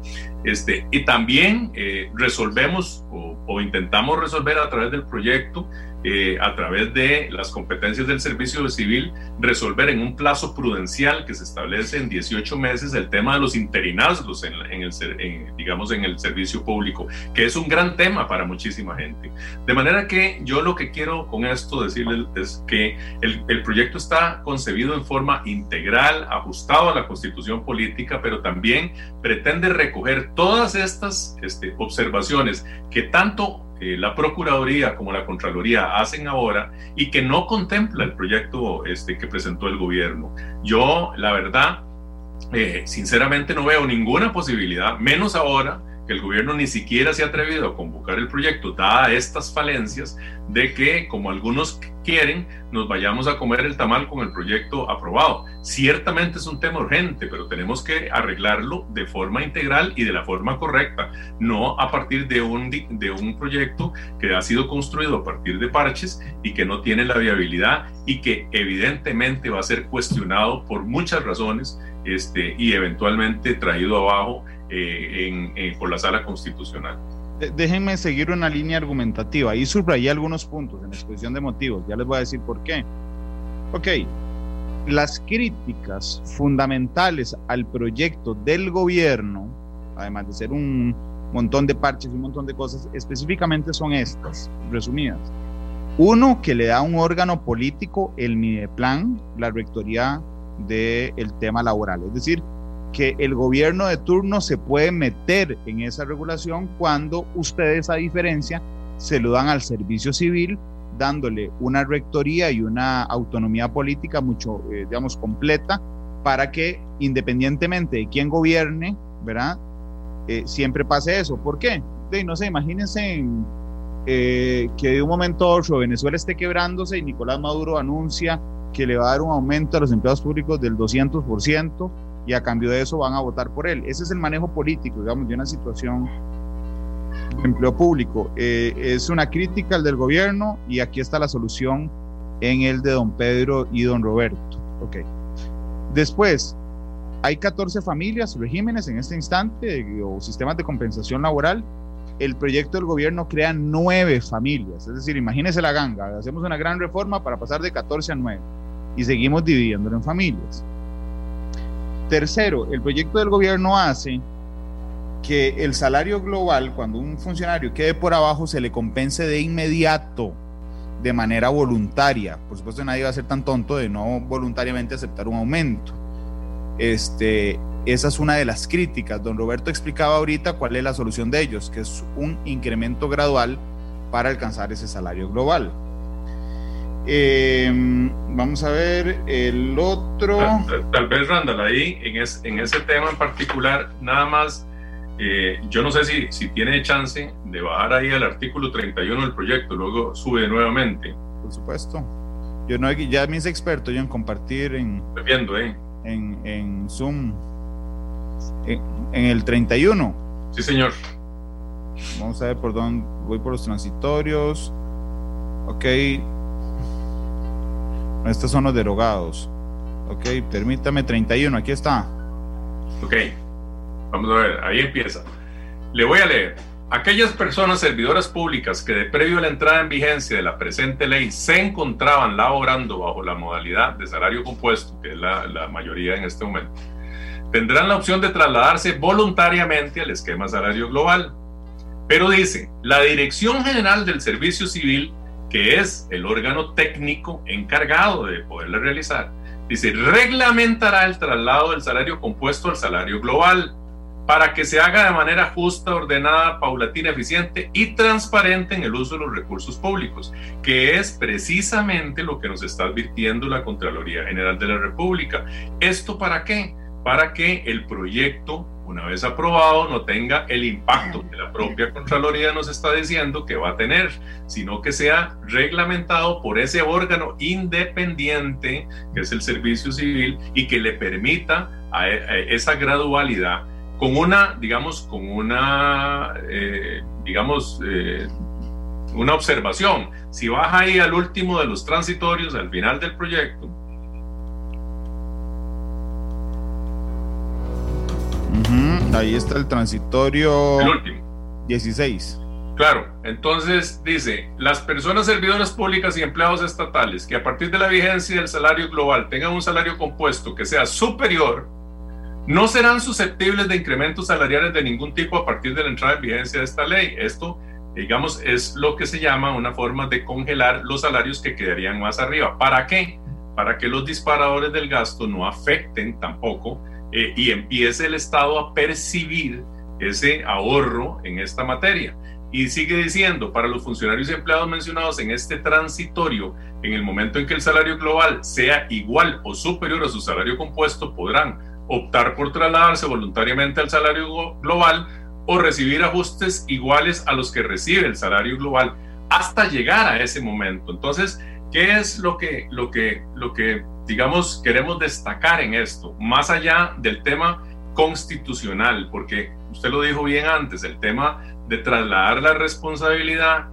[SPEAKER 4] Este, y también eh, resolvemos o, o, intentamos resolver a través del proyecto eh, a través de las competencias del servicio civil, resolver en un plazo prudencial que se establece en 18 meses el tema de los interinazgos en, el, digamos, en el servicio público, que es un gran tema para muchísima gente. De manera que yo lo que quiero con esto decirles es que el, el proyecto está concebido en forma integral, ajustado a la constitución política, pero también pretende recoger todas estas este, observaciones que tanto la Procuraduría como la Contraloría hacen ahora y que no contempla el proyecto este, que presentó el gobierno. Yo, la verdad, eh, sinceramente no veo ninguna posibilidad, menos ahora que el gobierno ni siquiera se ha atrevido a convocar el proyecto, dadas estas falencias, de que, como algunos quieren, nos vayamos a comer el tamal con el proyecto aprobado. Ciertamente es un tema urgente, pero tenemos que arreglarlo de forma integral y de la forma correcta, no a partir de un, de un proyecto que ha sido construido a partir de parches y que no tiene la viabilidad y que evidentemente va a ser cuestionado por muchas razones este, y eventualmente traído abajo eh, por la sala constitucional.
[SPEAKER 2] Déjenme seguir una línea argumentativa. Ahí subrayé algunos puntos en la exposición de motivos. Ya les voy a decir por qué. Ok, las críticas fundamentales al proyecto del gobierno, además de ser un montón de parches y un montón de cosas, específicamente son estas, resumidas. Uno, que le da un órgano político el Mideplan, la rectoría del tema laboral. Es decir, que el gobierno de turno se puede meter en esa regulación cuando ustedes, a diferencia, se lo dan al servicio civil, dándole una rectoría y una autonomía política mucho, eh, digamos, completa, para que independientemente de quién gobierne, ¿verdad? Eh, siempre pase eso. ¿Por qué? De, no sé, imagínense eh, que de un momento a otro Venezuela esté quebrándose y Nicolás Maduro anuncia que le va a dar un aumento a los empleados públicos del 200% y a cambio de eso van a votar por él. Ese es el manejo político, digamos, de una situación de empleo público. Eh, es una crítica al del gobierno y aquí está la solución en el de don Pedro y don Roberto. Ok. Después, hay 14 familias, regímenes en este instante o sistemas de compensación laboral. El proyecto del gobierno crea nueve familias, es decir, imagínese la ganga, hacemos una gran reforma para pasar de 14 a 9 y seguimos dividiéndolo en familias. Tercero, el proyecto del gobierno hace que el salario global, cuando un funcionario quede por abajo, se le compense de inmediato, de manera voluntaria. Por supuesto, nadie va a ser tan tonto de no voluntariamente aceptar un aumento. Este, esa es una de las críticas. Don Roberto explicaba ahorita cuál es la solución de ellos, que es un incremento gradual para alcanzar ese salario global. Em, vamos a ver el otro.
[SPEAKER 4] Tal, vez, Randall, ahí en, en, ese tema en particular, nada más, eh, yo no sé si, si tiene chance de bajar ahí al artículo 31 del proyecto, luego sube nuevamente.
[SPEAKER 2] Por supuesto. Yo no, ya me hice experto yo en compartir en.
[SPEAKER 4] viendo, ¿eh?
[SPEAKER 2] En, en Zoom. En, en el 31.
[SPEAKER 4] Sí, señor.
[SPEAKER 2] Vamos a ver por dónde voy por los transitorios. Ok, estos son los derogados. Ok, permítame 31, aquí está.
[SPEAKER 4] Ok, vamos a ver, ahí empieza. Le voy a leer. Aquellas personas servidoras públicas que de previo a la entrada en vigencia de la presente ley se encontraban laborando bajo la modalidad de salario compuesto, que es la, la mayoría en este momento, tendrán la opción de trasladarse voluntariamente al esquema salario global. Pero dice, la Dirección General del Servicio Civil, que es el órgano técnico encargado de poderla realizar, dice, reglamentará el traslado del salario compuesto al salario global para que se haga de manera justa, ordenada, paulatina, eficiente y transparente en el uso de los recursos públicos, que es precisamente lo que nos está advirtiendo la Contraloría General de la República. ¿Esto para qué? Para que el proyecto, una vez aprobado, no tenga el impacto que la propia Contraloría nos está diciendo que va a tener, sino que sea reglamentado por ese órgano independiente, que es el Servicio Civil, y que le permita a esa gradualidad con una, digamos, con una, eh, digamos, eh, una observación. Si vas ahí al último de los transitorios, al final del proyecto.
[SPEAKER 2] Ahí está el transitorio.
[SPEAKER 4] El último.
[SPEAKER 2] 16.
[SPEAKER 4] Claro, entonces dice, las personas servidoras públicas y empleados estatales que a partir de la vigencia del salario global tengan un salario compuesto que sea superior no serán susceptibles de incrementos salariales de ningún tipo a partir de la entrada en vigencia de esta ley. Esto, digamos, es lo que se llama una forma de congelar los salarios que quedarían más arriba. ¿Para qué? Para que los disparadores del gasto no afecten tampoco eh, y empiece el Estado a percibir ese ahorro en esta materia. Y sigue diciendo, para los funcionarios y empleados mencionados en este transitorio, en el momento en que el salario global sea igual o superior a su salario compuesto, podrán optar por trasladarse voluntariamente al salario global o recibir ajustes iguales a los que recibe el salario global hasta llegar a ese momento. Entonces, ¿qué es lo que, lo que, lo que digamos, queremos destacar en esto? Más allá del tema constitucional, porque usted lo dijo bien antes, el tema de trasladar la responsabilidad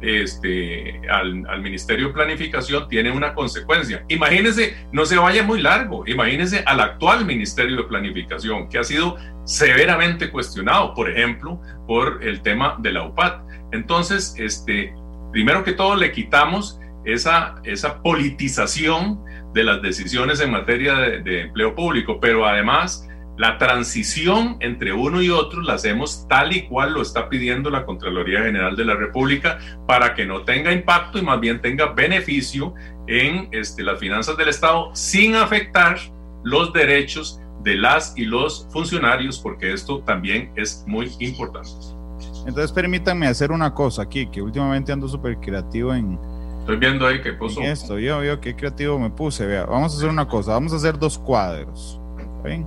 [SPEAKER 4] este, al, al, Ministerio de Planificación tiene una consecuencia. Imagínense, no se vaya muy largo, imagínense al actual Ministerio de Planificación, que ha sido severamente cuestionado, por ejemplo, por el tema de la UPAT. Entonces, este, primero que todo, le quitamos esa, esa politización de las decisiones en materia de, de empleo público, pero además la transición entre uno y otro la hacemos tal y cual lo está pidiendo la Contraloría General de la República para que no tenga impacto y más bien tenga beneficio en este, las finanzas del Estado sin afectar los derechos de las y los funcionarios, porque esto también es muy importante.
[SPEAKER 2] Entonces permítanme hacer una cosa aquí, que últimamente ando súper creativo en...
[SPEAKER 4] Estoy viendo ahí que puso...
[SPEAKER 2] esto, yo veo qué creativo me puse, vea, vamos a hacer una cosa, vamos a hacer dos cuadros. ¿ven?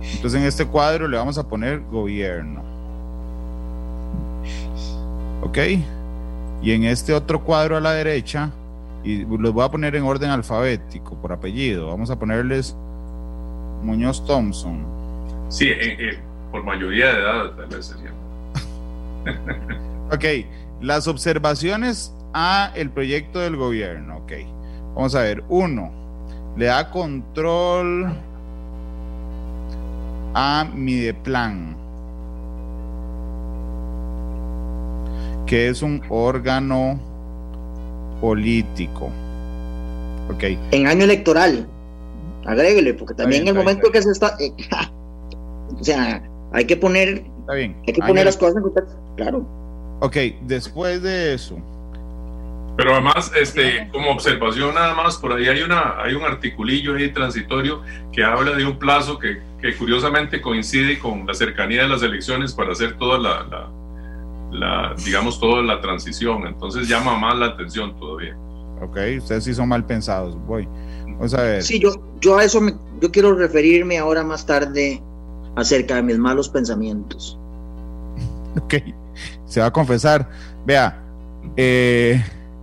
[SPEAKER 2] Entonces en este cuadro le vamos a poner gobierno. ¿Ok? Y en este otro cuadro a la derecha, y los voy a poner en orden alfabético, por apellido, vamos a ponerles Muñoz Thompson.
[SPEAKER 4] Sí, eh, eh, por mayoría de edad tal vez sería.
[SPEAKER 2] ok, las observaciones a el proyecto del gobierno. Ok, vamos a ver. Uno, le da control a Mideplan, que es un órgano político. Ok.
[SPEAKER 3] En año electoral, agréguele, porque también en el momento que se está. Eh, o sea, hay que poner.
[SPEAKER 2] Está bien.
[SPEAKER 3] Hay que poner las cosas en contexto, claro.
[SPEAKER 2] Ok, después de eso.
[SPEAKER 4] Pero además, este, como observación nada más, por ahí hay, una, hay un articulillo ahí transitorio que habla de un plazo que, que curiosamente coincide con la cercanía de las elecciones para hacer toda la, la, la, digamos, toda la transición. Entonces llama más la atención todavía.
[SPEAKER 2] Ok, ustedes sí son mal pensados. Voy. Vamos a ver.
[SPEAKER 3] Sí, yo, yo a eso me, yo quiero referirme ahora más tarde acerca de mis malos pensamientos.
[SPEAKER 2] Ok, se va a confesar. Vea, eh,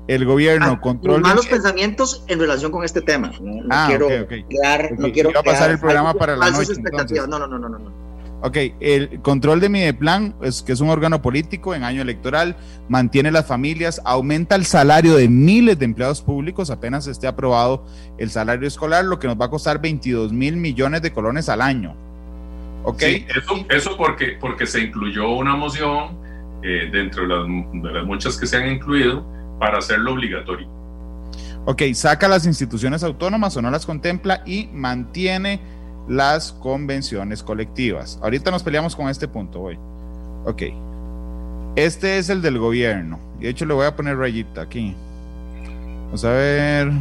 [SPEAKER 2] el gobierno
[SPEAKER 3] Ah,
[SPEAKER 2] control.
[SPEAKER 3] Malos pensamientos en relación con este tema. No, no
[SPEAKER 2] Ah,
[SPEAKER 3] quiero
[SPEAKER 2] ok, ok.
[SPEAKER 3] crear, no
[SPEAKER 2] Ok,
[SPEAKER 3] quiero
[SPEAKER 2] iba a pasar
[SPEAKER 3] crear
[SPEAKER 2] el programa para la
[SPEAKER 3] falsas
[SPEAKER 2] noche, entonces.
[SPEAKER 3] No, no, no, no, no, no.
[SPEAKER 2] Ok, el control de Mideplan, es que es un órgano político en año electoral, mantiene las familias, aumenta el salario de miles de empleados públicos, apenas esté aprobado el salario escolar, lo que nos va a costar 22 mil millones de colones al año. Ok,
[SPEAKER 4] Sí, eso, eso porque, porque se incluyó una moción eh, dentro de las, de las muchas que se han incluido para hacerlo obligatorio.
[SPEAKER 2] ok, saca las instituciones autónomas o no las contempla y mantiene las convenciones colectivas. Ahorita nos peleamos con este punto, hoy. Ok. Este es el del gobierno. De hecho, le voy a poner rayita aquí. Vamos a ver.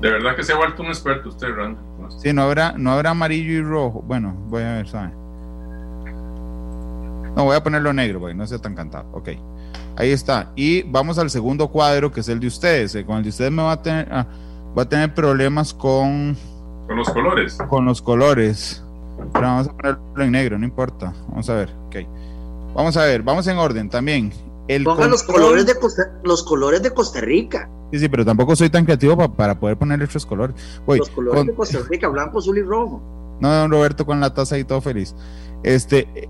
[SPEAKER 4] De verdad que se ha vuelto un experto usted, Rand.
[SPEAKER 2] Sí, no habrá, no habrá amarillo y rojo. Bueno, voy a ver, ¿sabe? No, voy a ponerlo negro, porque no sea tan cantado. Ok. Ahí está. Y vamos al segundo cuadro, que es el de ustedes. Eh, con el de ustedes me va a tener, ah, va a tener problemas con...
[SPEAKER 4] Con los colores.
[SPEAKER 2] Con los colores. Pero vamos a ponerlo en negro, no importa. Vamos a ver. Ok. Vamos a ver, vamos en orden también.
[SPEAKER 3] El los colores, de Costa, los colores de Costa Rica.
[SPEAKER 2] Sí, sí, pero tampoco soy tan creativo para poder poner estos colores.
[SPEAKER 3] los colores de Costa Rica, blanco, azul y rojo.
[SPEAKER 2] No, don Roberto con la taza y todo feliz. Este,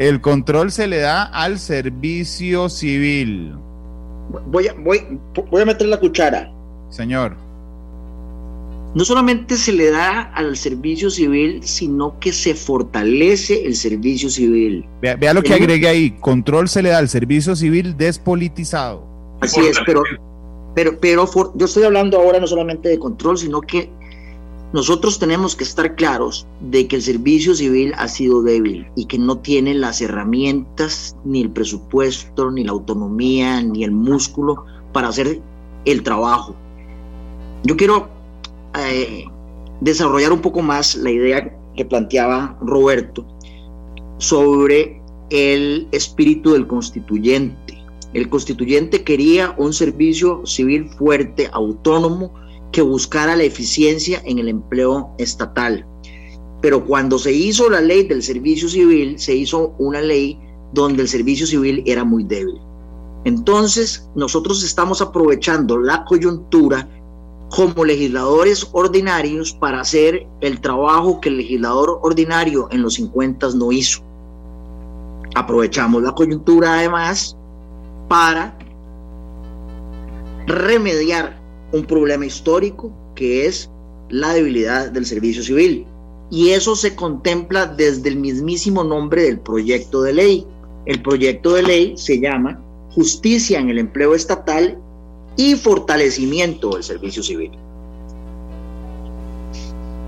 [SPEAKER 2] el control se le da al servicio civil.
[SPEAKER 3] Voy a, voy, voy a meter la cuchara.
[SPEAKER 2] Señor.
[SPEAKER 3] No solamente se le da al servicio civil, sino que se fortalece el servicio civil.
[SPEAKER 2] Vea, lo que agregué ahí. Control se le da al servicio civil despolitizado.
[SPEAKER 3] Así es, pero, pero, pero yo estoy hablando ahora no solamente de control, sino que nosotros tenemos que estar claros de que el servicio civil ha sido débil y que no tiene las herramientas, ni el presupuesto, ni la autonomía, ni el músculo para hacer el trabajo. Yo quiero eh, desarrollar un poco más la idea que planteaba Roberto sobre el espíritu del constituyente. El constituyente quería un servicio civil fuerte, autónomo, que buscara la eficiencia en el empleo estatal. Pero cuando se hizo la ley del servicio civil, se hizo una ley donde el servicio civil era muy débil. Entonces, nosotros estamos aprovechando la coyuntura como legisladores ordinarios para hacer el trabajo que el legislador ordinario en los 50 no hizo. Aprovechamos la coyuntura además para remediar un problema histórico que es la debilidad del servicio civil. Y eso se contempla desde el mismísimo nombre del proyecto de ley. El proyecto de ley se llama Justicia en el Empleo Estatal y Fortalecimiento del Servicio Civil.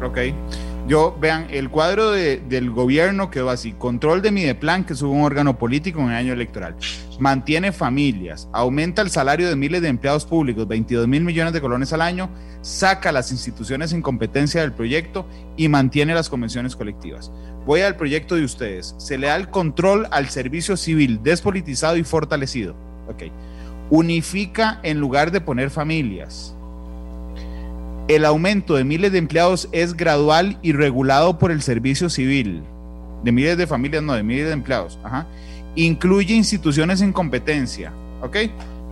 [SPEAKER 2] Ok. Yo, vean, el cuadro del gobierno quedó así. Control de Mideplan, que es un órgano político en el año electoral. Mantiene familias, aumenta el salario de miles de empleados públicos, 22 mil millones de colones al año, saca las instituciones en competencia del proyecto y mantiene las convenciones colectivas. Voy al proyecto de ustedes. Se le da el control al servicio civil despolitizado y fortalecido. Ok. Unifica en lugar de poner familias el aumento de miles de empleados es gradual y regulado por el servicio civil. De miles de familias, no, de miles de empleados. Ajá. Incluye instituciones en competencia. ¿Ok?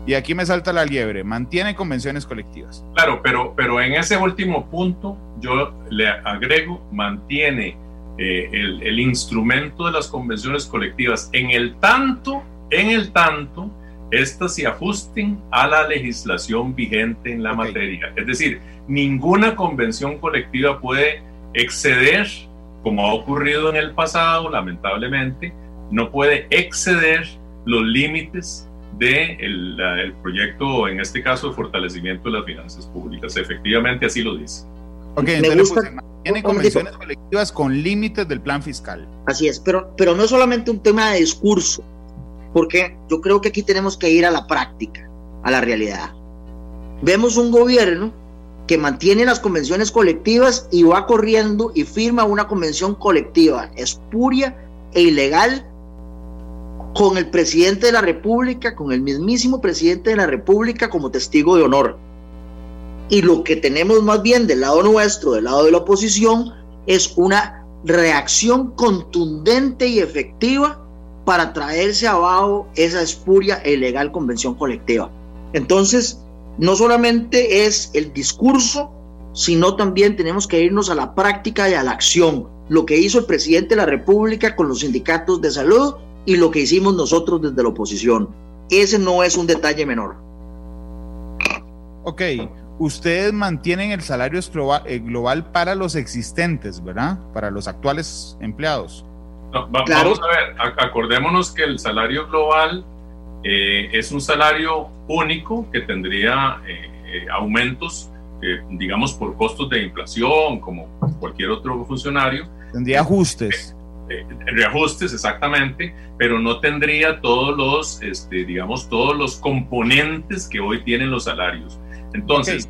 [SPEAKER 2] Y aquí me salta la liebre. Mantiene convenciones colectivas.
[SPEAKER 4] Claro, pero, pero en ese último punto yo le agrego, mantiene eh, el, el instrumento de las convenciones colectivas en el tanto, en el tanto, estas se ajusten a la legislación vigente en la materia. Es decir, ninguna convención colectiva puede exceder, como ha ocurrido en el pasado, lamentablemente, no puede exceder los límites del de el proyecto, en este caso, de fortalecimiento de las finanzas públicas. Efectivamente, así lo dice.
[SPEAKER 2] Ok, entonces tiene convenciones colectivas con límites del plan fiscal.
[SPEAKER 3] Así es, pero, pero no es solamente un tema de discurso, porque yo creo que aquí tenemos que ir a la práctica, a la realidad. Vemos un gobierno que mantiene las convenciones colectivas y va corriendo y firma una convención colectiva espuria e ilegal con el presidente de la República, con el mismísimo presidente de la República como testigo de honor. Y lo que tenemos más bien del lado nuestro, del lado de la oposición, es una reacción contundente y efectiva para traerse abajo esa espuria e ilegal convención colectiva. Entonces, no solamente es el discurso, sino también tenemos que irnos a la práctica y a la acción. Lo que hizo el presidente de la República con los sindicatos de salud y lo que hicimos nosotros desde la oposición. Ese no es un detalle menor.
[SPEAKER 2] Ok, ustedes mantienen el salario eh, global para los existentes, ¿verdad? Para los actuales empleados.
[SPEAKER 4] Vamos a ver, acordémonos que el salario global eh, es un salario único que tendría eh, eh, aumentos digamos, por costos de inflación, como cualquier otro funcionario.
[SPEAKER 2] Tendría ajustes.
[SPEAKER 4] Reajustes, exactamente, pero no tendría todos los, este, digamos, todos los componentes que hoy tienen los salarios. Entonces,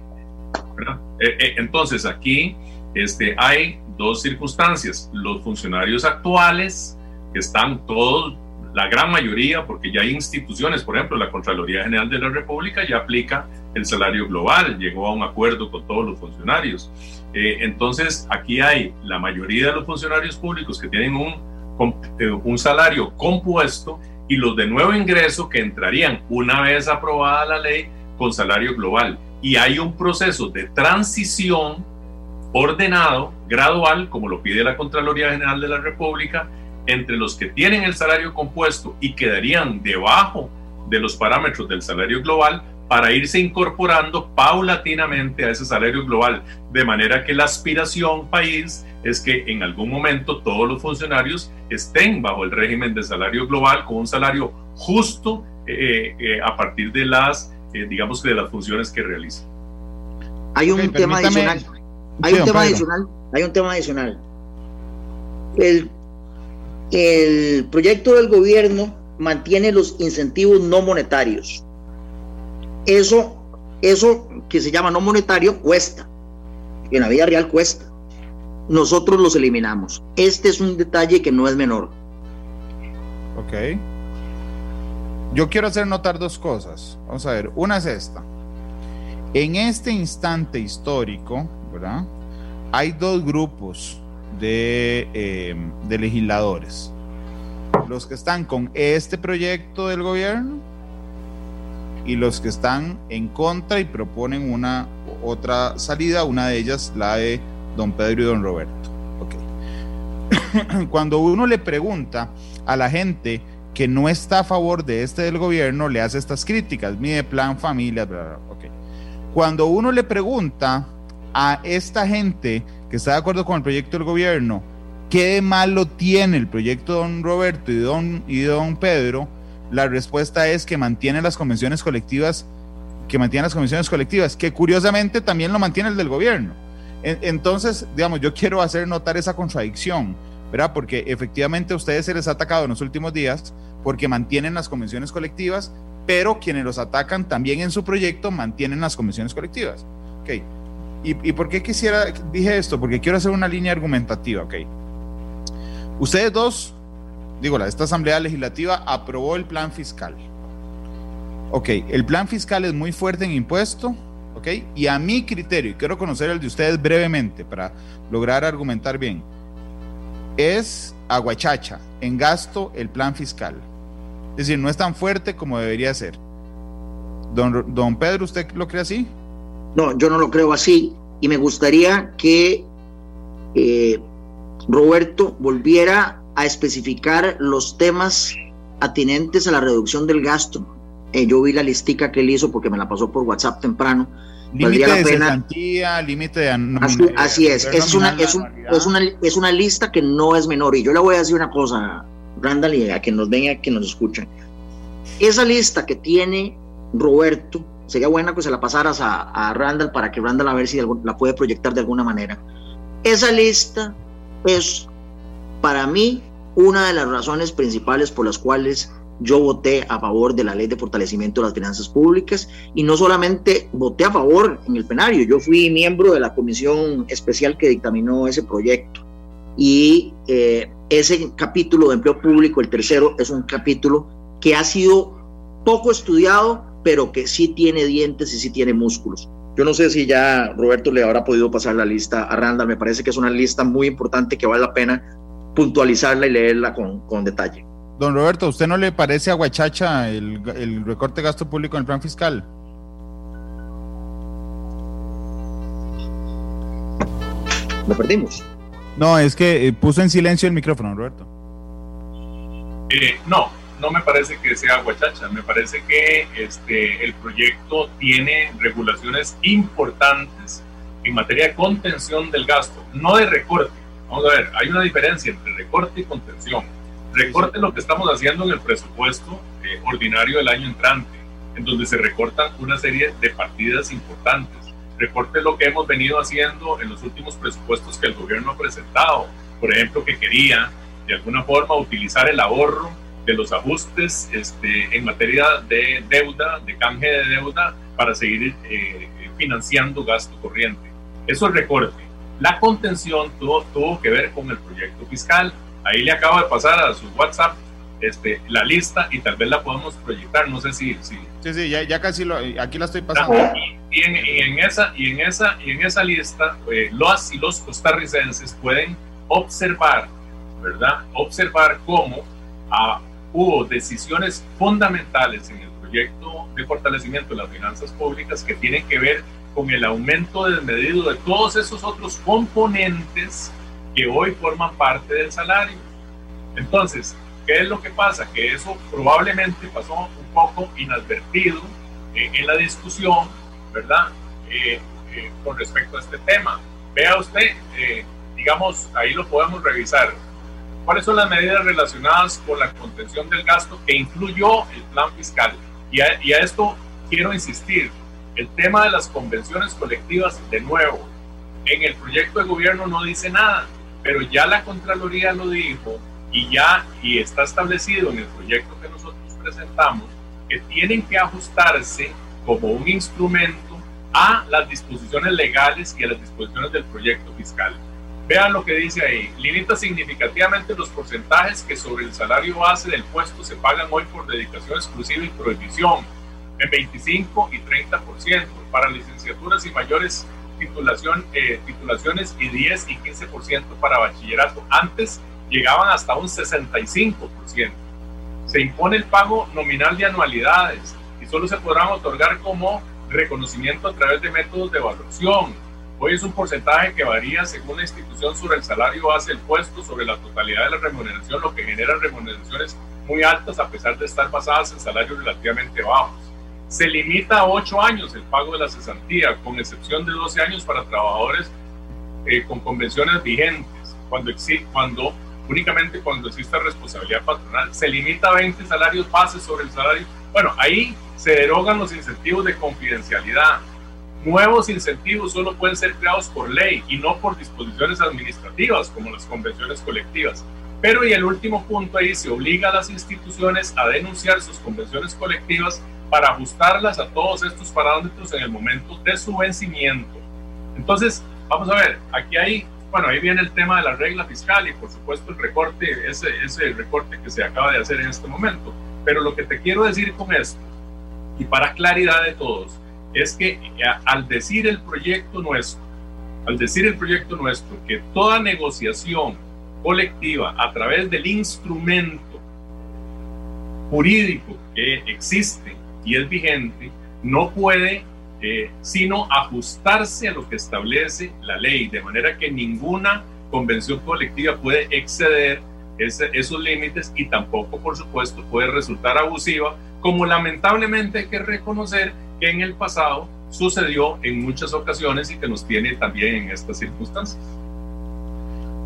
[SPEAKER 4] entonces aquí este, hay dos circunstancias. Los funcionarios actuales, que están todos la gran mayoría, porque ya hay instituciones, por ejemplo, la Contraloría General de la República ya aplica el salario global, llegó a un acuerdo con todos los funcionarios. Eh, entonces, aquí hay la mayoría de los funcionarios públicos que tienen un, eh, un salario compuesto y los de nuevo ingreso que entrarían una vez aprobada la ley con salario global. Y hay un proceso de transición ordenado, gradual, como lo pide la Contraloría General de la República, entre los que tienen el salario compuesto y quedarían debajo de los parámetros del salario global para irse incorporando paulatinamente a ese salario global, de manera que la aspiración país es que en algún momento todos los funcionarios estén bajo el régimen de salario global con un salario justo eh, eh, a partir de las, eh, digamos, de las funciones que realizan.
[SPEAKER 3] Hay un tema adicional. Hay un tema adicional. Hay un tema adicional. El el proyecto del gobierno mantiene los incentivos no monetarios. Eso, eso que se llama no monetario cuesta. En la vida real cuesta. Nosotros los eliminamos. Este es un detalle que no es menor.
[SPEAKER 2] Ok. Yo quiero hacer notar dos cosas. Vamos a ver. Una es esta. En este instante histórico, ¿verdad? Hay dos grupos eh, de, legisladores. Los que están con este proyecto del gobierno y los que están en contra y proponen una otra salida, una de ellas la de don Pedro y don Roberto. Cuando uno le pregunta a la gente que no está a favor de este del gobierno, le hace estas críticas, mide plan familia, Cuando uno le pregunta a esta gente que está de acuerdo con el proyecto del gobierno, ¿qué de malo tiene el proyecto don Roberto y don, y don Pedro? La respuesta es que mantiene las convenciones colectivas, que mantiene las convenciones colectivas, que curiosamente también lo mantiene el del gobierno. Entonces, digamos, yo quiero hacer notar esa contradicción, ¿verdad? Porque efectivamente a ustedes se les ha atacado en los últimos días porque mantienen las convenciones colectivas, pero quienes los atacan también en su proyecto mantienen las convenciones colectivas. Okay. ¿Y, por qué quisiera, dije esto? Porque quiero hacer una línea argumentativa, ¿ok? Ustedes dos, digo, esta Asamblea Legislativa aprobó el plan fiscal. Ok, el plan fiscal es muy fuerte en impuesto, ok, y a mi criterio, y quiero conocer el de ustedes brevemente para lograr argumentar bien, es aguachacha en gasto el plan fiscal. Es decir, no es tan fuerte como debería ser. Don, don Pedro, ¿usted lo cree así?
[SPEAKER 3] No, yo no lo creo así y me gustaría que eh, Roberto volviera a especificar los temas atinentes a la reducción del gasto. Eh, yo vi la listica que él hizo porque me la pasó por WhatsApp temprano.
[SPEAKER 2] Límite de pena. límite de
[SPEAKER 3] así, así es, es una, es, una, es una lista que no es menor. Y yo le voy a decir una cosa, Randall, y a que nos venga, que nos escuchen. Esa lista que tiene Roberto sería buena que se la pasaras a, Randall para que Randall a ver si la puede proyectar de alguna manera. Esa lista es para mí una de las razones principales por las cuales yo voté a favor de la ley de fortalecimiento de las finanzas públicas y no solamente voté a favor en el plenario, yo fui miembro de la comisión especial que dictaminó ese proyecto y eh, ese capítulo de empleo público, el tercero, es un capítulo que ha sido poco estudiado pero que sí tiene dientes y sí tiene músculos. Yo no sé si ya Roberto le habrá podido pasar la lista a Randall, me parece que es una lista muy importante que vale la pena puntualizarla y leerla con, con detalle.
[SPEAKER 2] Don Roberto, ¿usted no le parece a Guachacha el, el recorte de gasto público en el plan fiscal?
[SPEAKER 3] Lo perdimos.
[SPEAKER 2] No, es que eh, puso en silencio el micrófono, Roberto.
[SPEAKER 4] Eh, no, no me parece que sea guachacha, me parece que este, el proyecto tiene regulaciones importantes en materia de contención del gasto, no de recorte. Vamos a ver, hay una diferencia entre recorte y contención. Recorte es lo que estamos haciendo en el presupuesto eh, ordinario del año entrante, en donde se recortan una serie de partidas importantes. Recorte es lo que hemos venido haciendo en los últimos presupuestos que el gobierno ha presentado. Por ejemplo, que quería de alguna forma utilizar el ahorro de los ajustes este, en materia de deuda, de canje de deuda, para seguir eh, financiando gasto corriente. Eso es recorte. La contención tuvo, tuvo que ver con el proyecto fiscal. Ahí le acabo de pasar a su WhatsApp este, la lista y tal vez la podemos proyectar. No sé si. si
[SPEAKER 2] sí, sí, ya, ya casi lo, aquí la estoy pasando.
[SPEAKER 4] Y, en, esa, y, en, esa, y en esa lista, eh, los y los costarricenses pueden observar, ¿verdad? Observar cómo ah, hubo decisiones fundamentales en el proyecto de fortalecimiento de las finanzas públicas que tienen que ver con el aumento desmedido de todos esos otros componentes que hoy forman parte del salario. Entonces, ¿qué es lo que pasa? Que eso probablemente pasó un poco inadvertido eh, en la discusión, ¿verdad? Eh, eh, con respecto a este tema. Vea usted, digamos, ahí lo podemos revisar. ¿Cuáles son las medidas relacionadas con la contención del gasto que incluyó el plan fiscal? Y y a esto quiero insistir, el tema de las convenciones colectivas, de nuevo, en el proyecto de gobierno no dice nada, pero ya la Contraloría lo dijo y ya y está establecido en el proyecto que nosotros presentamos que tienen que ajustarse como un instrumento a las disposiciones legales y a las disposiciones del proyecto fiscal. Vean lo que dice ahí. Limita significativamente los porcentajes que sobre el salario base del puesto se pagan hoy por dedicación exclusiva y prohibición en 25 y 30%, para licenciaturas y mayores titulación, eh, titulaciones y 10 y 15% para bachillerato. Antes llegaban hasta un 65%. Se impone el pago nominal de anualidades y solo se podrán otorgar como reconocimiento a través de métodos de evaluación. Hoy es un porcentaje que varía según la institución sobre el salario base del puesto, sobre la totalidad de la remuneración, lo que genera remuneraciones muy altas a pesar de estar basadas en salarios relativamente bajos. Se limita a 8 años el pago de la cesantía, con excepción de 12 años para trabajadores eh, con convenciones vigentes, cuando, cuando únicamente cuando exista responsabilidad patronal. Se limita a 20 salarios bases sobre el salario. Bueno, ahí se derogan los incentivos de confidencialidad. Nuevos incentivos solo pueden ser creados por ley y no por disposiciones administrativas como las convenciones colectivas. Pero y el último punto ahí se obliga a las instituciones a denunciar sus convenciones colectivas para ajustarlas a todos estos parámetros en el momento de su vencimiento. Entonces, vamos a ver, aquí hay, bueno, ahí viene el tema de la regla fiscal y por supuesto el recorte, ese, ese recorte que se acaba de hacer en este momento. Pero lo que te quiero decir con esto, y para claridad de todos, es que eh, al decir el proyecto nuestro, al decir el proyecto nuestro, que toda negociación colectiva a través del instrumento jurídico que existe y es vigente, no puede eh, sino ajustarse a lo que establece la ley, de manera que ninguna convención colectiva puede exceder esos límites y tampoco, por supuesto, puede resultar abusiva, como lamentablemente hay que reconocer que en el pasado sucedió en muchas ocasiones y que nos tiene también en estas circunstancias.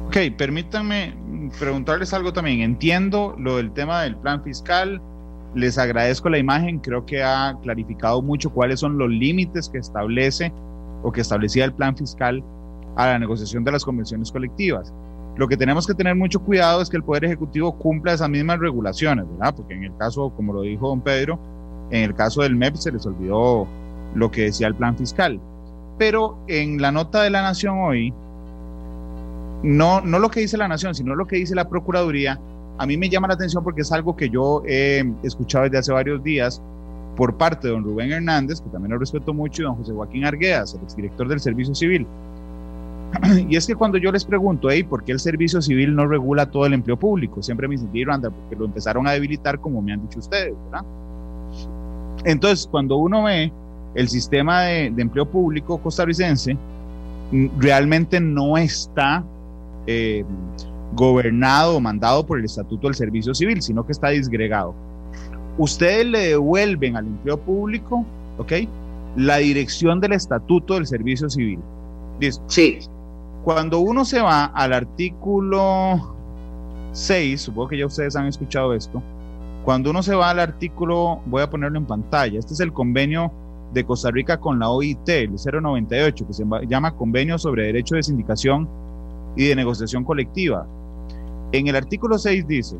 [SPEAKER 2] Ok, permítanme preguntarles algo también. Entiendo lo del tema del plan fiscal, les agradezco la imagen, creo que ha clarificado mucho cuáles son los límites que establece o que establecía el plan fiscal a la negociación de las convenciones colectivas. Lo que tenemos que tener mucho cuidado es que el Poder Ejecutivo cumpla esas mismas regulaciones, ¿verdad? Porque en el caso, como lo dijo don Pedro, en el caso del MEP se les olvidó lo que decía el plan fiscal. Pero en la nota de la Nación hoy, no, no lo que dice la Nación, sino lo que dice la Procuraduría, a mí me llama la atención porque es algo que yo he escuchado desde hace varios días por parte de don Rubén Hernández, que también lo respeto mucho, y don José Joaquín Arguedas, el exdirector del Servicio Civil. Y es que cuando yo les pregunto, hey, ¿por qué el Servicio Civil no regula todo el empleo público? Siempre me dicen, anda, porque lo empezaron a debilitar, como me han dicho ustedes, ¿verdad? Entonces, cuando uno ve el sistema de, de empleo público costarricense, realmente no está eh, gobernado o mandado por el Estatuto del Servicio Civil, sino que está disgregado. Ustedes le devuelven al empleo público, ¿ok? La dirección del Estatuto del Servicio Civil.
[SPEAKER 3] Sí.
[SPEAKER 2] Cuando uno se va al artículo 6, supongo que ya ustedes han escuchado esto, cuando uno se va al artículo, voy a ponerlo en pantalla, este es el convenio de Costa Rica con la OIT, el 098, que se llama Convenio sobre Derecho de Sindicación y de Negociación Colectiva. En el artículo 6 dice,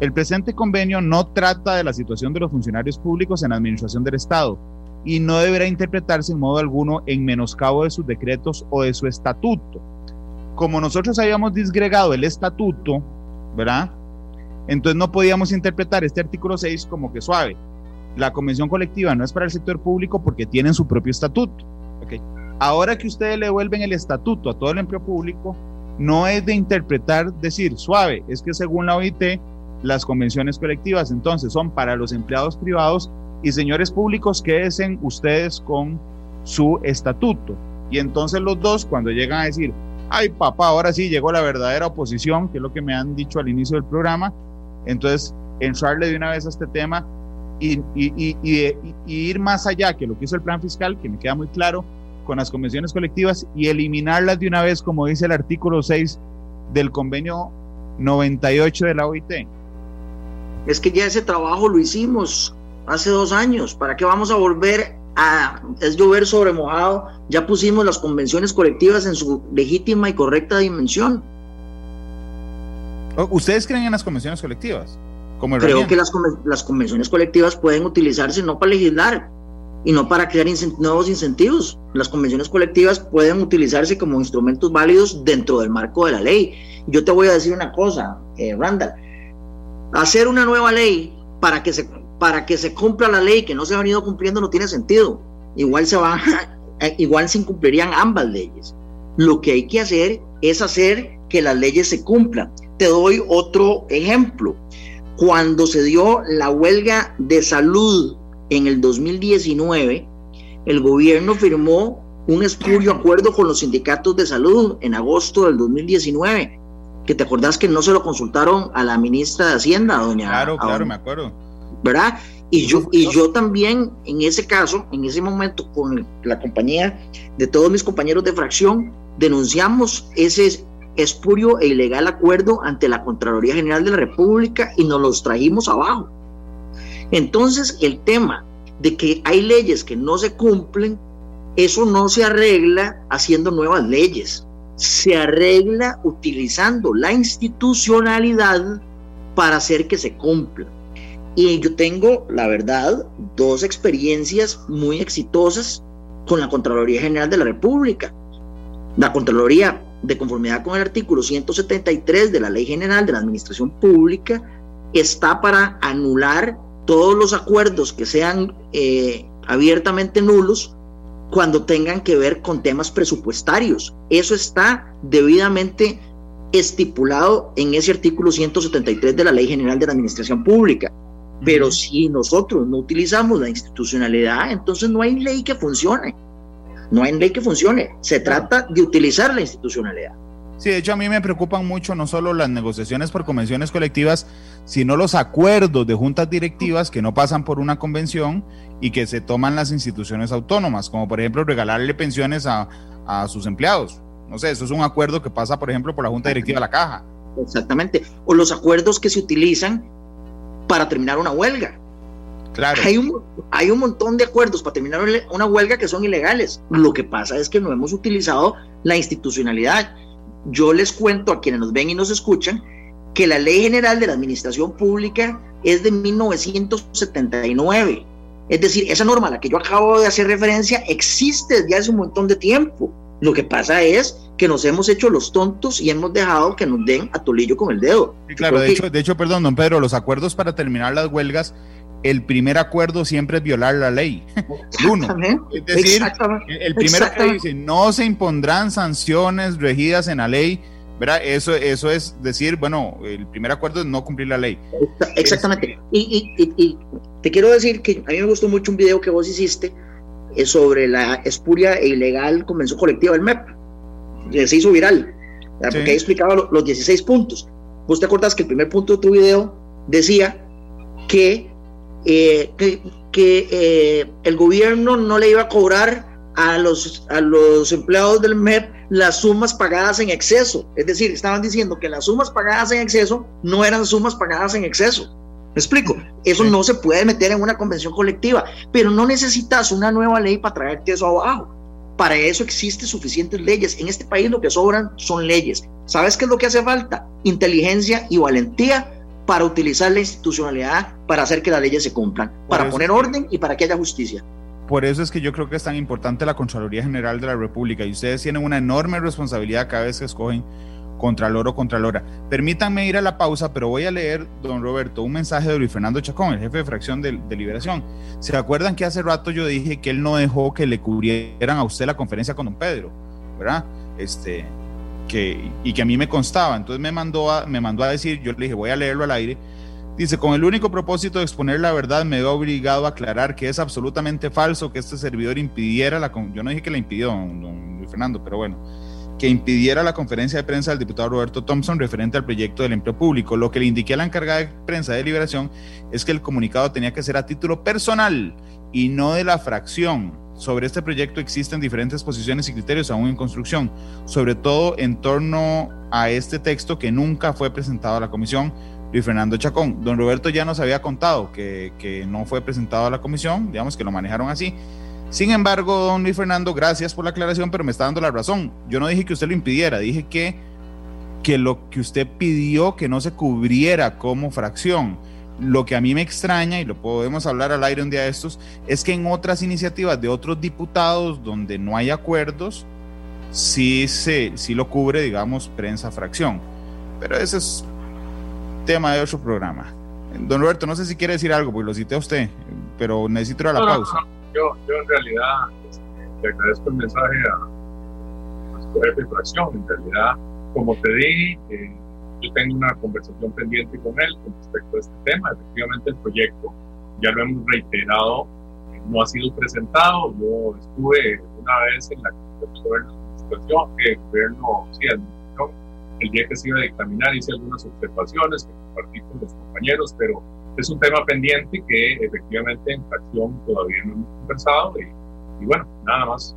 [SPEAKER 2] el presente convenio no trata de la situación de los funcionarios públicos en la administración del Estado y no deberá interpretarse en modo alguno en menoscabo de sus decretos o de su estatuto. Como nosotros habíamos disgregado el estatuto, ¿verdad? Entonces no podíamos interpretar este artículo 6 como que suave. La convención colectiva no es para el sector público porque tienen su propio estatuto. ¿okay? Ahora que ustedes le devuelven el estatuto a todo el empleo público, no es de interpretar, decir suave, es que según la OIT, las convenciones colectivas entonces son para los empleados privados y señores públicos, quédense ustedes con su estatuto. Y entonces los dos, cuando llegan a decir, ay papá, ahora sí llegó la verdadera oposición, que es lo que me han dicho al inicio del programa, entonces entrarle de una vez a este tema y, y, y, ir más allá que lo que hizo el plan fiscal, que me queda muy claro, con las convenciones colectivas y eliminarlas de una vez, como dice el artículo 6 del convenio 98 de la OIT.
[SPEAKER 3] Es que ya ese trabajo lo hicimos hace dos años. ¿Para qué vamos a volver a es llover sobre mojado? Ya pusimos las convenciones colectivas en su legítima y correcta dimensión.
[SPEAKER 2] ¿Ustedes creen en las convenciones colectivas?
[SPEAKER 3] Como Creo que las, las convenciones colectivas pueden utilizarse no para legislar, y no para crear nuevos incentivos. Las convenciones colectivas pueden utilizarse como instrumentos válidos dentro del marco de la ley. Yo te voy a decir una cosa, eh, Randall. Hacer una nueva ley para que, se, para que se cumpla la ley que no se ha venido cumpliendo no tiene sentido. Igual se, va, igual se incumplirían ambas leyes. Lo que hay que hacer es hacer que las leyes se cumplan. Te doy otro ejemplo. Cuando se dio la huelga de salud en el 2019, el gobierno firmó un espurio acuerdo con los sindicatos de salud en agosto del 2019, que te acordás que no se lo consultaron a la ministra de Hacienda, doña.
[SPEAKER 2] Claro, claro, me acuerdo.
[SPEAKER 3] ¿Verdad? Y yo, y yo también, en ese caso, en ese momento, con la compañía de todos mis compañeros de fracción, denunciamos ese espurio e ilegal acuerdo ante la Contraloría General de la República y nos los trajimos abajo. Entonces, el tema de que hay leyes que no se cumplen, eso no se arregla haciendo nuevas leyes, se arregla utilizando la institucionalidad para hacer que se cumpla. Y yo tengo, la verdad, dos experiencias muy exitosas con la Contraloría General de la República. La Contraloría, de conformidad con el artículo 173 de la Ley General de la Administración Pública, está para anular todos los acuerdos que sean eh, abiertamente nulos cuando tengan que ver con temas presupuestarios. Eso está debidamente estipulado en ese artículo 173 de la Ley General de la Administración Pública. Pero si nosotros no utilizamos la institucionalidad, entonces no hay ley que funcione. No hay ley que funcione. Se trata de utilizar la institucionalidad.
[SPEAKER 2] Sí, de hecho a mí me preocupan mucho no solo las negociaciones por convenciones colectivas, sino los acuerdos de juntas directivas que no pasan por una convención y que se toman las instituciones autónomas, como por ejemplo regalarle pensiones a, sus empleados. No sé, eso es un acuerdo que pasa, por ejemplo, por la junta directiva de la caja.
[SPEAKER 3] Exactamente. O los acuerdos que se utilizan para terminar una huelga. Claro. Hay un, hay un montón de acuerdos para terminar una huelga que son ilegales. Lo que pasa es que no hemos utilizado la institucionalidad yo les cuento a quienes nos ven y nos escuchan que la Ley General de la Administración Pública es de 1979. Es decir, esa norma a la que yo acabo de hacer referencia existe desde hace un montón de tiempo. Lo que pasa es que nos hemos hecho los tontos y hemos dejado que nos den a tolillo con el dedo.
[SPEAKER 2] claro, de hecho, de hecho, perdón, don Pedro, los acuerdos para terminar las huelgas el primer acuerdo siempre es violar la ley. Uno. Es decir, el primero que dice, no se impondrán sanciones regidas en la ley, ¿verdad? Eso, eso es decir, bueno, el primer acuerdo es no cumplir la ley.
[SPEAKER 3] Exactamente. Y, te quiero decir que a mí me gustó mucho un video que vos hiciste eh, sobre la espuria e ilegal convención colectiva del MEP. Se hizo viral, porque ahí explicaba los 16 puntos. Vos te acordás que el primer punto de tu video decía que eh, que, eh, el gobierno no le iba a cobrar a los, a los empleados del MEP las sumas pagadas en exceso. Es decir, estaban diciendo que las sumas pagadas en exceso no eran sumas pagadas en exceso. ¿Me explico? Eso no se puede meter en una convención colectiva, pero no necesitas una nueva ley para traerte eso abajo. Para eso existen suficientes leyes. En este país lo que sobran son leyes. ¿Sabes qué es lo que hace falta? Inteligencia y valentía para utilizar la institucionalidad para hacer que las leyes se cumplan, para poner orden y para que haya justicia.
[SPEAKER 2] Por eso es que yo creo que es tan importante la Contraloría General de la República y ustedes tienen una enorme responsabilidad cada vez que escogen Contralor o Contralora. Permítanme ir a la pausa, pero voy a leer, don Roberto, un mensaje de Luis Fernando Chacón, el jefe de fracción de, Liberación. ¿Se acuerdan que hace rato yo dije que él no dejó que le cubrieran a usted la conferencia con don Pedro? ¿Verdad? Este, que, y que a mí me constaba. Entonces me mandó, a, me mandó a decir, yo le dije, voy a leerlo al aire. Dice, con el único propósito de exponer la verdad, me veo obligado a aclarar que es absolutamente falso que este servidor impidiera la... Yo no dije que la impidió, don Fernando, pero bueno que impidiera la conferencia de prensa del diputado Roberto Thompson referente al proyecto del empleo público. Lo que le indiqué a la encargada de prensa de Liberación es que el comunicado tenía que ser a título personal y no de la fracción. Sobre este proyecto existen diferentes posiciones y criterios aún en construcción, sobre todo en torno a este texto que nunca fue presentado a la comisión. Luis Fernando Chacón, don Roberto ya nos había contado que, que no fue presentado a la comisión, digamos que lo manejaron así sin embargo, don Luis Fernando, gracias por la aclaración, pero me está dando la razón. Yo no dije que usted lo impidiera, dije que, que lo que usted pidió que no se cubriera como fracción. Lo que a mí me extraña, y lo podemos hablar al aire un día de estos, es que en otras iniciativas de otros diputados donde no hay acuerdos, sí, se, sí lo cubre, digamos, prensa fracción. Pero ese es tema de otro programa. Don Roberto, no sé si quiere decir algo, porque lo cité a usted, pero necesito ir a la pausa
[SPEAKER 4] yo, yo en realidad este, le agradezco el mensaje a nuestro jefe de fracción. En realidad, como te dije, eh, yo tengo una conversación pendiente con él con respecto a este tema. Efectivamente, el proyecto, ya lo hemos reiterado, no ha sido presentado. Yo estuve una vez en la Administración, el gobierno, sí, el día que se iba a dictaminar hice algunas observaciones que compartí con los compañeros, pero es un tema pendiente que efectivamente en fracción todavía no hemos conversado y, bueno, nada más.